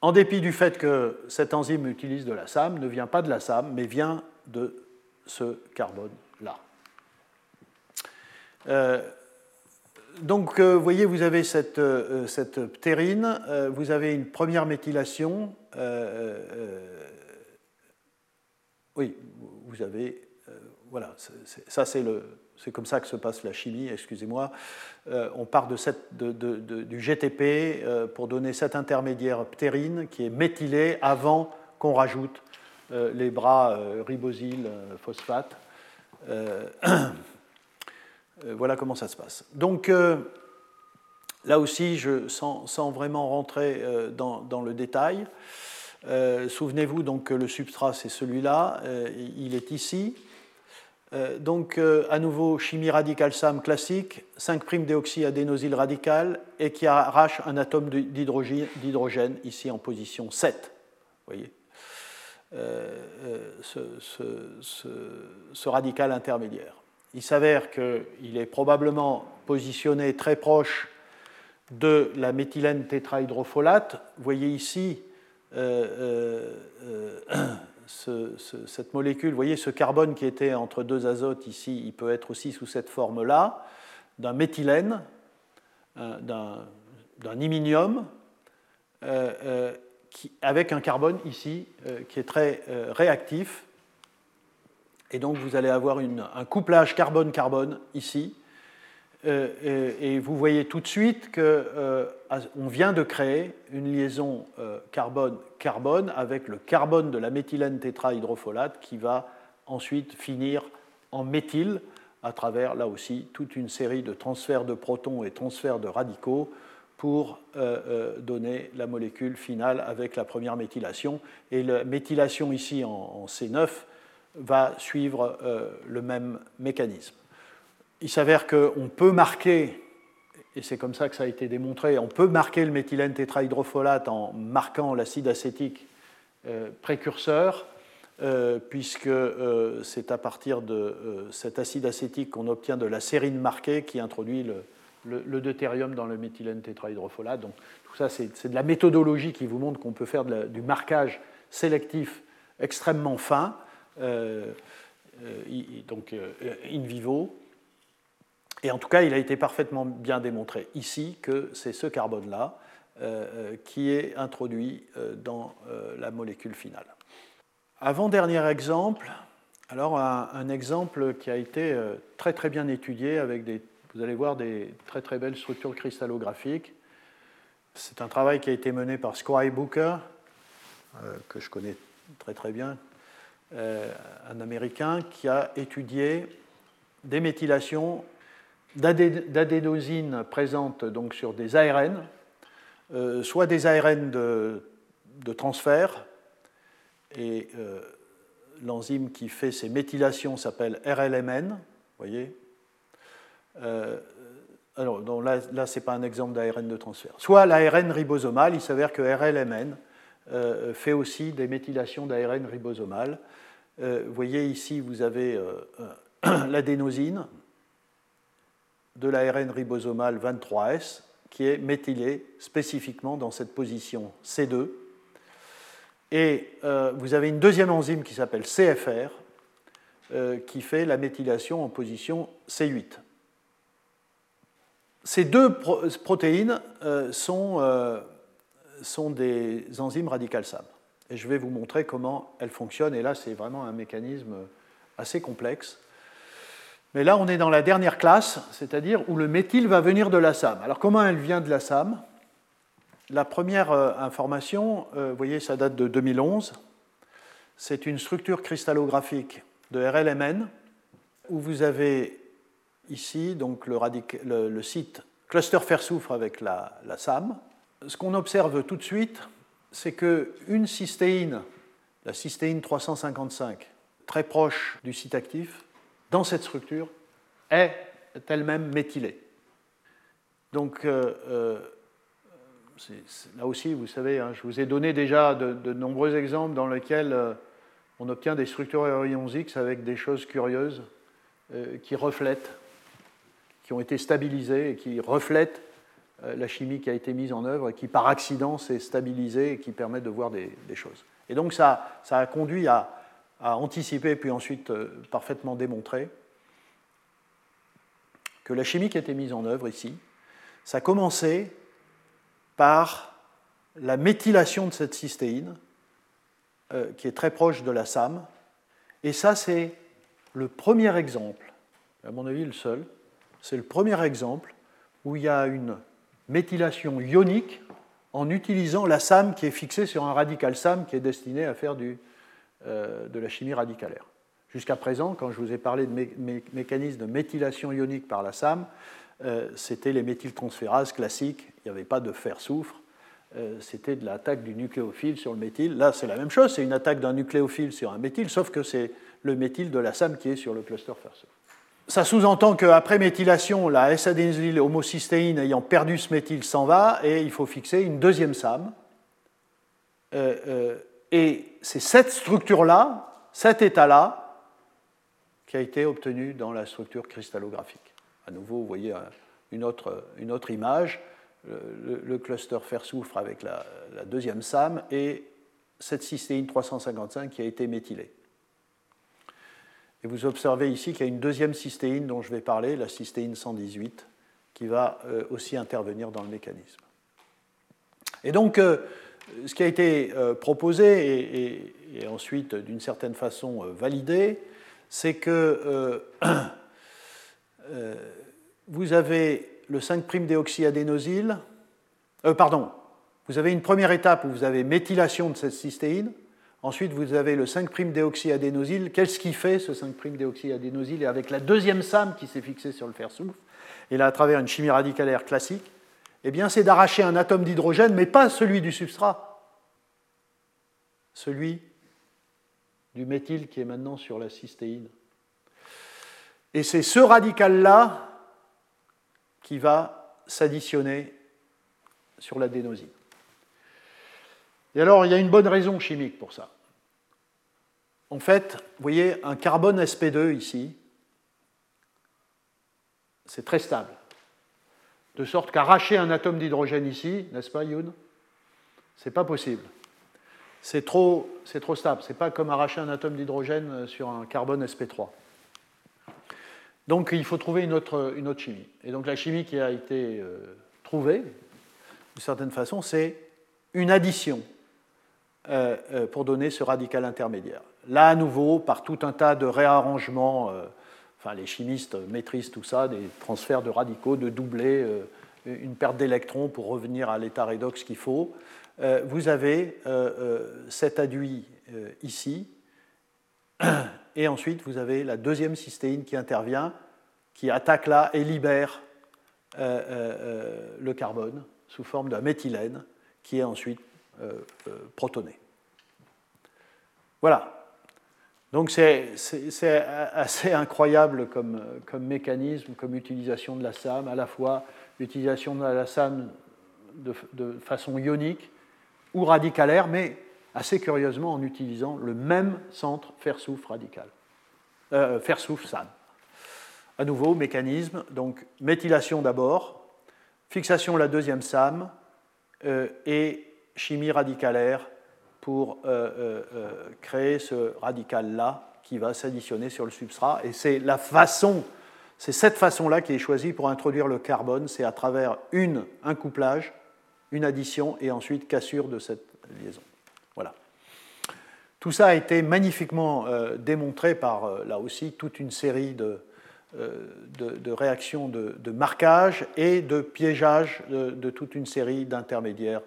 Speaker 2: en dépit du fait que cette enzyme utilise de la SAM, ne vient pas de la SAM, mais vient de ce carbone-là donc, vous voyez, vous avez cette, cette ptérine, vous avez une première méthylation. Oui, vous avez. voilà, ça c'est le. Comme ça que se passe la chimie, excusez-moi. on part de du GTP pour donner cet intermédiaire ptérine qui est méthylé avant qu'on rajoute les bras ribosyl phosphate. [clears throat] Euh, voilà comment ça se passe. Donc euh, là aussi, je, sans, vraiment rentrer euh, dans, le détail, souvenez-vous donc que le substrat c'est celui-là, il est ici. donc à nouveau chimie radicale SAM classique, 5'-déoxyadénosyl radical et qui arrache un atome d'hydrogène ici en position 7. voyez ce, radical intermédiaire il s'avère qu'il est probablement positionné très proche de la méthylène tétrahydrofolate. Vous voyez ici euh, euh, euh, [coughs] cette molécule, vous voyez ce carbone qui était entre deux azotes ici, il peut être aussi sous cette forme-là, d'un méthylène, d'un iminium, avec un carbone ici qui est très réactif et donc vous allez avoir un couplage carbone-carbone ici. Euh, et, vous voyez tout de suite qu'on euh, vient de créer une liaison euh, carbone-carbone avec le carbone de la méthylène tétrahydrofolate qui va ensuite finir en méthyle à travers, là aussi, toute une série de transferts de protons et transferts de radicaux pour donner la molécule finale avec la première méthylation. Et la méthylation ici en C9 va suivre euh, le même mécanisme. Il s'avère qu'on peut marquer, et c'est comme ça que ça a été démontré, on peut marquer le méthylène tétrahydrofolate en marquant l'acide acétique euh, précurseur, euh, puisque c'est à partir de cet acide acétique qu'on obtient de la sérine marquée qui introduit le, deutérium dans le méthylène tétrahydrofolate. Donc tout ça, c'est de la méthodologie qui vous montre qu'on peut faire du marquage sélectif extrêmement fin euh, euh, donc euh, in vivo. Et en tout cas, il a été parfaitement bien démontré ici que c'est ce carbone-là qui est introduit dans la molécule finale. Avant-dernier exemple, alors un, exemple qui a été très très bien étudié avec des, vous allez voir des très très belles structures cristallographiques. C'est un travail qui a été mené par Squire Booker, que je connais très très bien, euh, un Américain qui a étudié des méthylations d'adénosine présentes donc sur des ARN, euh, soit des ARN de, transfert, et euh, l'enzyme qui fait ces méthylations s'appelle RLMN, voyez. alors là, là ce n'est pas un exemple d'ARN de transfert. Soit l'ARN ribosomal, il s'avère que RLMN fait aussi des méthylations d'ARN ribosomal. vous voyez ici, vous avez [clears throat] l'adénosine de l'ARN ribosomal 23S qui est méthylé spécifiquement dans cette position C2. Et vous avez une deuxième enzyme qui s'appelle CFR qui fait la méthylation en position C8. Ces deux protéines sont sont des enzymes radicales SAM. Et je vais vous montrer comment elles fonctionnent. Et là, c'est vraiment un mécanisme assez complexe. Mais là, on est dans la dernière classe, c'est-à-dire où le méthyle va venir de la SAM. Alors, comment elle vient de la SAM? La première euh, information, euh, vous voyez, ça date de 2011. C'est une structure cristallographique de RLMN où vous avez ici donc le, site cluster fer-soufre avec la, la SAM, ce qu'on observe tout de suite, c'est qu'une cystéine, la cystéine 355, très proche du site actif, dans cette structure, est elle-même méthylée. Donc, euh, euh, là aussi, vous savez, hein, je vous ai donné déjà de, nombreux exemples dans lesquels euh, on obtient des structures ions X avec des choses curieuses qui reflètent, qui ont été stabilisées et qui reflètent la chimie qui a été mise en œuvre et qui par accident s'est stabilisée et qui permet de voir des, choses. Et donc ça, ça a conduit à, anticiper puis ensuite euh, parfaitement démontrer que la chimie qui a été mise en œuvre ici, ça a commencé par la méthylation de cette cystéine, euh, qui est très proche de la SAM. Et ça, c'est le premier exemple, à mon avis le seul, c'est le premier exemple où il y a une méthylation ionique en utilisant la SAM qui est fixée sur un radical SAM qui est destiné à faire du, de la chimie radicalaire. Jusqu'à présent, quand je vous ai parlé de mécanismes de méthylation ionique par la SAM, euh, c'était les méthyltransférases classiques, il n'y avait pas de fer-soufre, euh, c'était de l'attaque du nucléophile sur le méthyle. Là, c'est la même chose, c'est une attaque d'un nucléophile sur un méthyle, sauf que c'est le méthyle de la SAM qui est sur le cluster fer-soufre. Ça sous-entend qu'après méthylation, la S-adénosyle homocystéine ayant perdu ce méthyle s'en va et il faut fixer une deuxième SAM. Euh, euh, et c'est cette structure-là, cet état-là, qui a été obtenu dans la structure cristallographique. À nouveau, vous voyez une autre, une autre image, le, cluster fer-soufre avec la, la, deuxième SAM et cette cystéine 355 qui a été méthylée. Et vous observez ici qu'il y a une deuxième cystéine dont je vais parler, la cystéine 118, qui va euh, aussi intervenir dans le mécanisme. Et donc, euh, ce qui a été euh, proposé et, ensuite, d'une certaine façon, validé, c'est que [clears throat] vous avez le 5'-déoxyadénosyle, pardon, vous avez une première étape où vous avez méthylation de cette cystéine, Ensuite, vous avez le 5'-déoxyadénosyle. Qu'est-ce qui fait ce 5'-déoxyadénosyle Et avec la deuxième SAM qui s'est fixée sur le fer soufre, et là à travers une chimie radicalaire classique, eh bien, c'est d'arracher un atome d'hydrogène, mais pas celui du substrat, celui du méthyle qui est maintenant sur la cystéine. Et c'est ce radical-là qui va s'additionner sur l'adénosine. Et alors, il y a une bonne raison chimique pour ça. En fait, vous voyez, un carbone sp2 ici, c'est très stable. De sorte qu'arracher un atome d'hydrogène ici, n'est-ce pas, Youn? C'est pas possible. C'est trop, trop stable. C'est pas comme arracher un atome d'hydrogène sur un carbone sp3. Donc il faut trouver une autre, chimie. Et donc la chimie qui a été euh, trouvée, d'une certaine façon, c'est une addition euh, euh, pour donner ce radical intermédiaire. Là, à nouveau, par tout un tas de réarrangements, euh, enfin, les chimistes maîtrisent tout ça, des transferts de radicaux, de doubler une perte d'électrons pour revenir à l'état redox qu'il faut. vous avez cet aduit ici, [clears throat] et ensuite vous avez la deuxième cystéine qui intervient, qui attaque là et libère le carbone sous forme d'un méthylène, qui est ensuite euh, euh, protonés. Voilà. Donc c'est assez incroyable comme, mécanisme, comme utilisation de la SAM, à la fois l'utilisation de la SAM de, façon ionique ou radicalaire, mais assez curieusement en utilisant le même centre fer-soufre radical, euh, fer-soufre-SAM. À nouveau, mécanisme, donc méthylation d'abord, fixation la deuxième SAM euh, et chimie radicalaire pour euh, créer ce radical-là qui va s'additionner sur le substrat. Et c'est la façon, c'est cette façon-là qui est choisie pour introduire le carbone, c'est à travers une, un couplage, une addition et ensuite cassure de cette liaison. Voilà. Tout ça a été magnifiquement euh, démontré par, euh, là aussi, toute une série de, euh, de, réactions de, marquage et de piégeage de, toute une série d'intermédiaires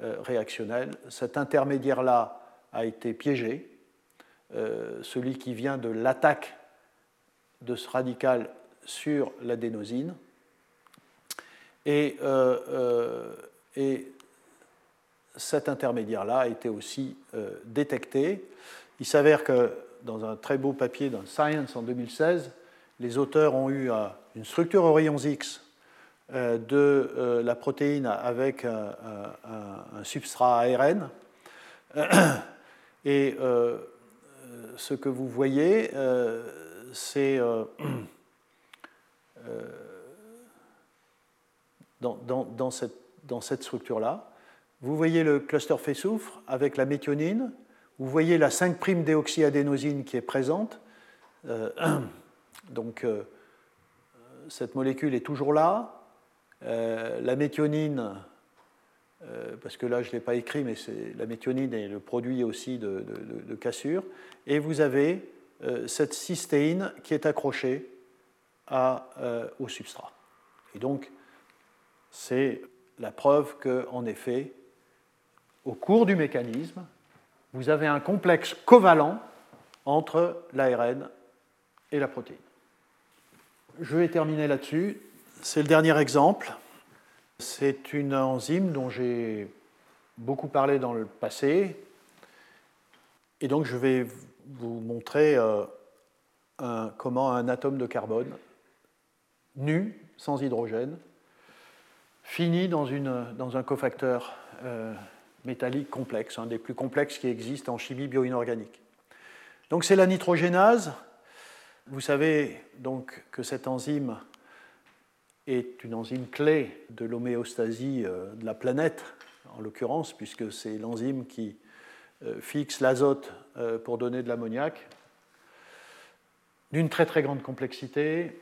Speaker 2: réactionnels. Cet intermédiaire-là a été piégé, celui qui vient de l'attaque de ce radical sur l'adénosine. Et, et cet intermédiaire-là a été aussi euh, détecté. Il s'avère que dans un très beau papier dans Science en 2016, les auteurs ont eu euh, une structure aux rayons X euh, de la protéine avec un, substrat ARN. Et ce que vous voyez, c'est dans, cette, dans cette structure-là, vous voyez le cluster fait soufre avec la méthionine. Vous voyez la 5'-déoxyadénosine qui est présente. Euh, donc, euh, cette molécule est toujours là. Euh, la méthionine, parce que là je ne l'ai pas écrit, mais la méthionine est le produit aussi de, cassure. Et vous avez cette cystéine qui est accrochée au substrat. Et donc, c'est la preuve qu'en effet, au cours du mécanisme, vous avez un complexe covalent entre l'ARN et la protéine. Je vais terminer là-dessus. C'est le dernier exemple. C'est une enzyme dont j'ai beaucoup parlé dans le passé. Et donc je vais vous montrer euh, comment un atome de carbone nu, sans hydrogène, finit dans, un cofacteur euh, métallique complexe, un des plus complexes qui existent en chimie bio-inorganique. Donc c'est la nitrogénase. Vous savez donc que cette enzyme est une enzyme clé de l'homéostasie euh, de la planète, en l'occurrence, puisque c'est l'enzyme qui euh, fixe l'azote euh, pour donner de l'ammoniac, d'une très très grande complexité.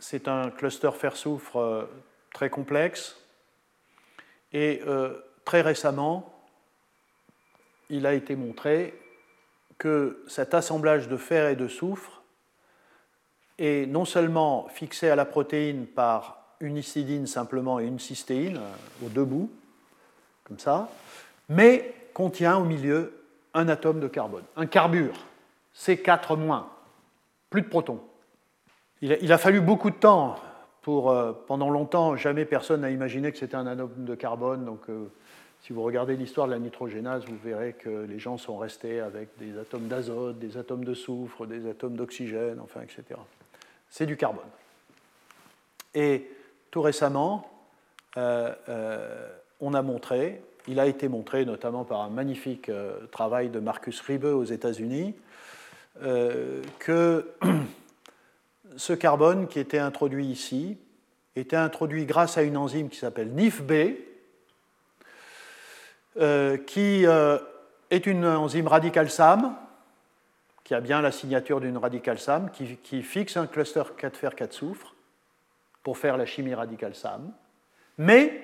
Speaker 2: C'est un cluster fer-soufre très complexe. Et très récemment, il a été montré que cet assemblage de fer et de soufre est non seulement fixé à la protéine par une histidine simplement et une cystéine euh, aux deux bouts, comme ça, mais contient au milieu un atome de carbone, un carbure, C4-, plus de protons. Il a, fallu beaucoup de temps pour, euh, pendant longtemps, jamais personne n'a imaginé que c'était un atome de carbone, donc euh, si vous regardez l'histoire de la nitrogénase, vous verrez que les gens sont restés avec des atomes d'azote, des atomes de soufre, des atomes d'oxygène, enfin, etc. C'est du carbone. Et tout récemment, euh, euh, on a montré, il a été montré notamment par un magnifique euh, travail de Marcus Riebe aux États-Unis, que [clears throat] ce carbone qui était introduit ici était introduit grâce à une enzyme qui s'appelle NIFB, qui est une enzyme radicale SAM, qui a bien la signature d'une radicale SAM, qui, fixe un cluster 4 fer 4 soufre pour faire la chimie radicale SAM. Mais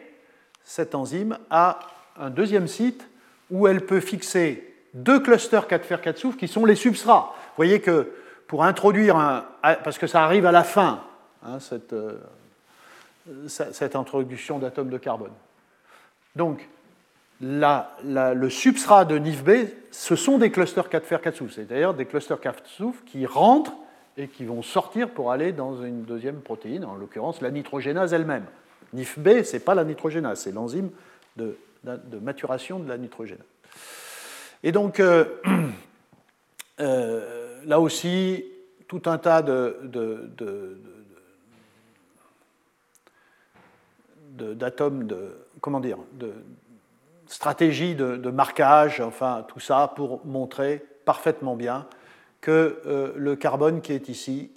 Speaker 2: cette enzyme a un deuxième site où elle peut fixer deux clusters 4 fer 4 soufre qui sont les substrats. Vous voyez que pour introduire un. parce que ça arrive à la fin, hein, cette, euh, cette introduction d'atomes de carbone. Donc, le substrat de NIFB, ce sont des clusters 4 fer 4 soufre, c'est-à-dire des clusters 4 soufre qui rentrent et qui vont sortir pour aller dans une deuxième protéine, en l'occurrence la nitrogénase elle-même. NIFB, ce n'est pas la nitrogénase, c'est l'enzyme de, maturation de la nitrogénase. Et donc, euh, [clears throat] euh, là aussi, tout un tas d'atomes de, comment dire, de, stratégie de, marquage, enfin tout ça pour montrer parfaitement bien que le carbone qui est ici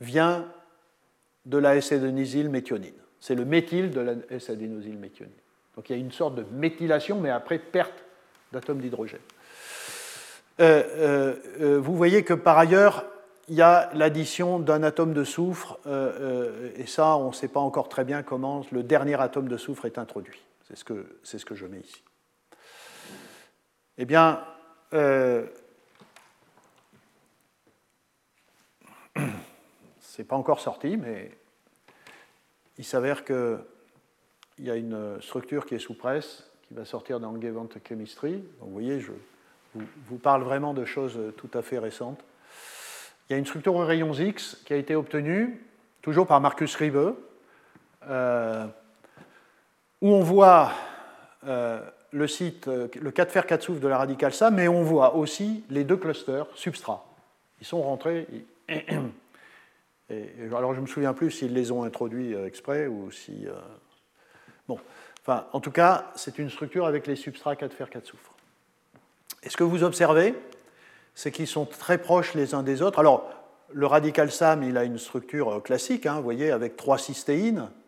Speaker 2: vient de la méthionine. C'est le méthyle de la méthionine. Donc il y a une sorte de méthylation, mais après perte d'atomes d'hydrogène. Euh, euh, euh, vous voyez que par ailleurs, il y a l'addition d'un atome de soufre, et ça, on ne sait pas encore très bien comment le dernier atome de soufre est introduit. C'est ce que, ce que je mets ici. Eh bien, [clears throat] c'est pas encore sorti, mais il s'avère qu'il y a une structure qui est sous presse, qui va sortir dans Gavant Chemistry. Vous voyez, je vous, parle vraiment de choses tout à fait récentes. Il y a une structure aux rayons X qui a été obtenue, toujours par Marcus Ribbe, euh, où on voit euh, le site, le 4 fer 4 soufre de la radicale SAM, mais on voit aussi les deux clusters substrats. Ils sont rentrés. [clears throat] Et, alors je ne me souviens plus s'ils les ont introduits euh, exprès ou si. bon, enfin, en tout cas, c'est une structure avec les substrats 4 fer 4 soufre. Et ce que vous observez, c'est qu'ils sont très proches les uns des autres. Alors, le radical SAM, il a une structure euh, classique, hein, vous voyez, avec trois cystéines, euh,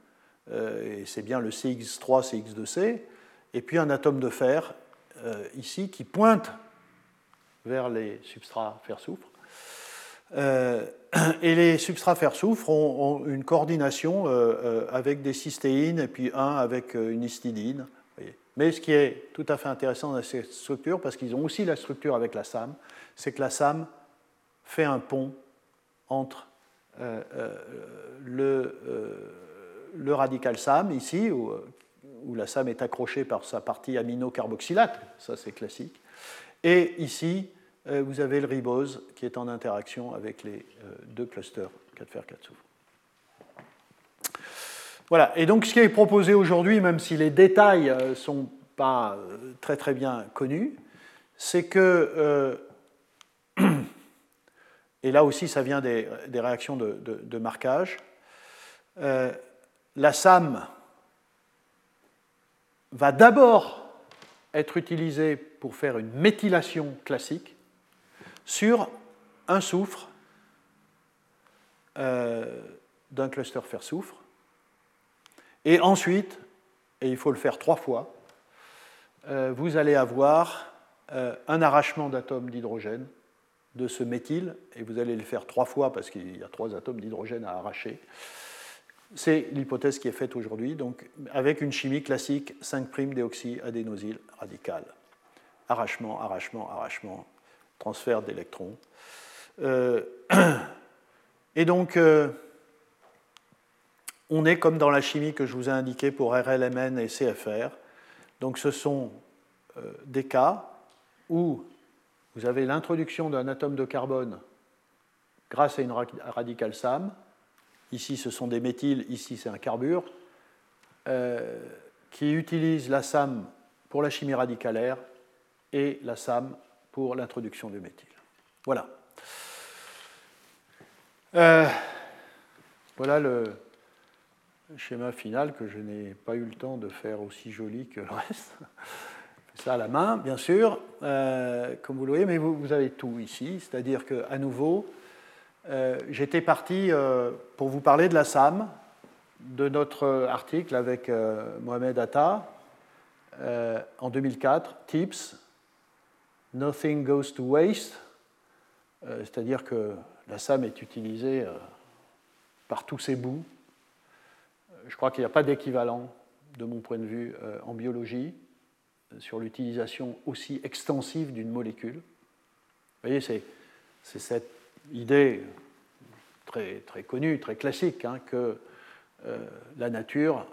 Speaker 2: et c'est bien le CX3, CX2C, et puis un atome de fer euh, ici qui pointe vers les substrats fer-soufre. [clears throat] et les substrats fer-soufre ont, une coordination avec des cystéines et puis un avec une histidine. Mais ce qui est tout à fait intéressant dans cette structure, parce qu'ils ont aussi la structure avec la SAM, c'est que la SAM fait un pont entre euh, euh, le, euh, le, radical SAM, ici, où, où, la SAM est accrochée par sa partie aminocarboxylate, ça c'est classique, et ici, vous avez le ribose qui est en interaction avec les deux clusters 4 fer 4 soufre. Voilà, et donc ce qui est proposé aujourd'hui, même si les détails ne euh, sont pas euh, très très bien connus, c'est que, euh, [clears throat] et là aussi ça vient des, réactions de, marquage, la SAM va d'abord être utilisée pour faire une méthylation classique sur un soufre d'un cluster fer-soufre et ensuite, et il faut le faire trois fois, euh, vous allez avoir euh, un arrachement d'atomes d'hydrogène de ce méthyle, et vous allez le faire trois fois parce qu'il y a trois atomes d'hydrogène à arracher. C'est l'hypothèse qui est faite aujourd'hui, donc avec une chimie classique 5'-déoxyadénosyl radical. Arrachement, arrachement, arrachement, transfert d'électrons. Euh, [clears throat] et donc, on est comme dans la chimie que je vous ai indiqué pour RLMN et CFR. Donc ce sont euh, des cas où vous avez l'introduction d'un atome de carbone grâce à une radicale SAM. Ici, ce sont des méthyles, ici, c'est un carbure, euh, qui utilise la SAM pour la chimie radicalaire et la SAM pour l'introduction du méthyle. Voilà. Euh, voilà le, schéma final que je n'ai pas eu le temps de faire aussi joli que le reste. ça à la main, bien sûr, euh, comme vous le voyez, mais vous, avez tout ici. C'est-à-dire qu'à nouveau, euh, j'étais parti euh, pour vous parler de la SAM, de notre article avec Mohamed Atta en 2004, Tips, Nothing Goes to Waste. C'est-à-dire que la SAM est utilisée par tous ses bouts je crois qu'il n'y a pas d'équivalent, de mon point de vue, euh, en biologie, sur l'utilisation aussi extensive d'une molécule. Vous voyez, c'est, cette idée très, très connue, très classique, hein, que euh, la nature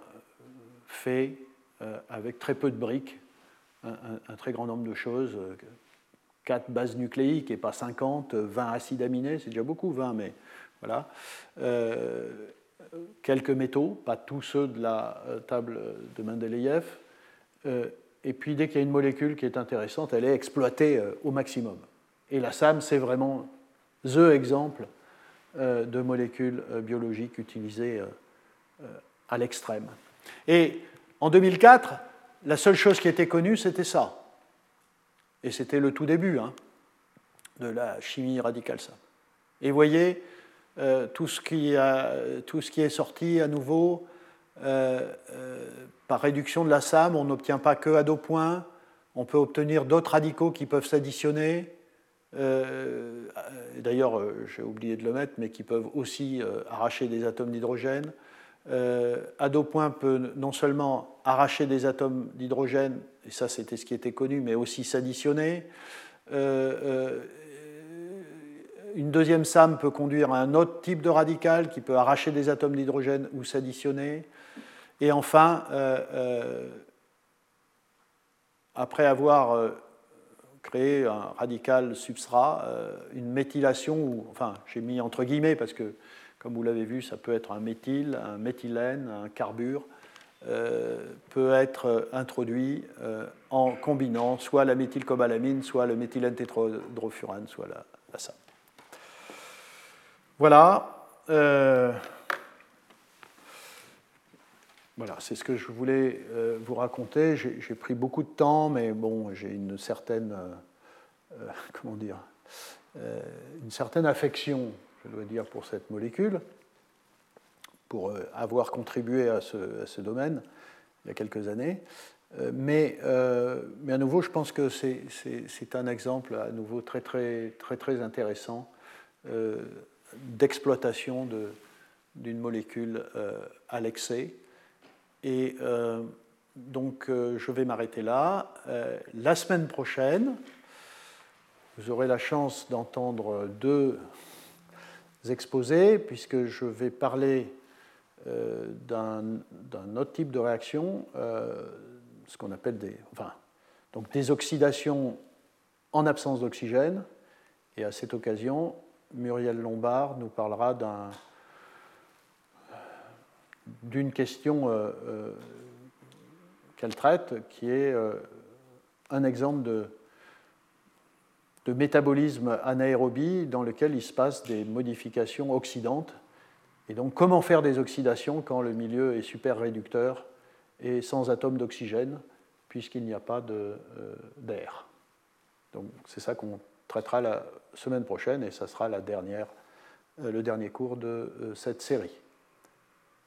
Speaker 2: fait euh, avec très peu de briques un, très grand nombre de choses. 4 bases nucléiques et pas 50, 20 acides aminés, c'est déjà beaucoup, 20, mais voilà quelques métaux, pas tous ceux de la euh, table de Mendeleïev. Euh, et puis dès qu'il y a une molécule qui est intéressante, elle est exploitée euh, au maximum. Et la SAM, c'est vraiment the exemple de molécules biologiques utilisées à l'extrême. Et en 2004, la seule chose qui était connue, c'était ça. Et c'était le tout début hein, de la chimie radicale ça. Et vous voyez, euh, tout, ce qui est sorti à nouveau, euh, euh, par réduction de la SAM, on n'obtient pas que à deux points, on peut obtenir d'autres radicaux qui peuvent s'additionner. D'ailleurs, j'ai oublié de le mettre, mais qui peuvent aussi arracher des atomes d'hydrogène. deux points peut non seulement arracher des atomes d'hydrogène, et ça c'était ce qui était connu, mais aussi s'additionner une deuxième SAM peut conduire à un autre type de radical qui peut arracher des atomes d'hydrogène ou s'additionner. Et enfin, euh, euh, après avoir euh, créé un radical substrat, une méthylation, ou, enfin j'ai mis entre guillemets parce que comme vous l'avez vu, ça peut être un méthyle, un méthylène, un carbure, peut être introduit en combinant soit la méthylcobalamine, soit le méthylène tétrahydrofurane, soit la, la. Voilà. Euh, voilà, c'est ce que je voulais euh, vous raconter. J'ai pris beaucoup de temps, mais bon, j'ai une certaine, euh, [laughs] comment dire, une certaine affection, je dois dire, pour cette molécule, pour avoir contribué à ce, domaine il y a quelques années. Mais, à nouveau, je pense que c'est un exemple à nouveau très très très très intéressant d'exploitation d'une molécule euh, à l'excès. Et euh, donc, euh, je vais m'arrêter là. la semaine prochaine, vous aurez la chance d'entendre deux exposés, puisque je vais parler d'un autre type de réaction, ce qu'on appelle des, enfin, donc des oxydations en absence d'oxygène. Et à cette occasion, Muriel Lombard nous parlera d'une question euh, euh, qu'elle traite, qui est euh, un exemple de, métabolisme anaérobie dans lequel il se passe des modifications oxydantes. Et donc, comment faire des oxydations quand le milieu est super réducteur et sans atome d'oxygène, puisqu'il n'y a pas d'air. Donc, c'est ça qu'on traitera la semaine prochaine et ça sera le dernier cours de cette série.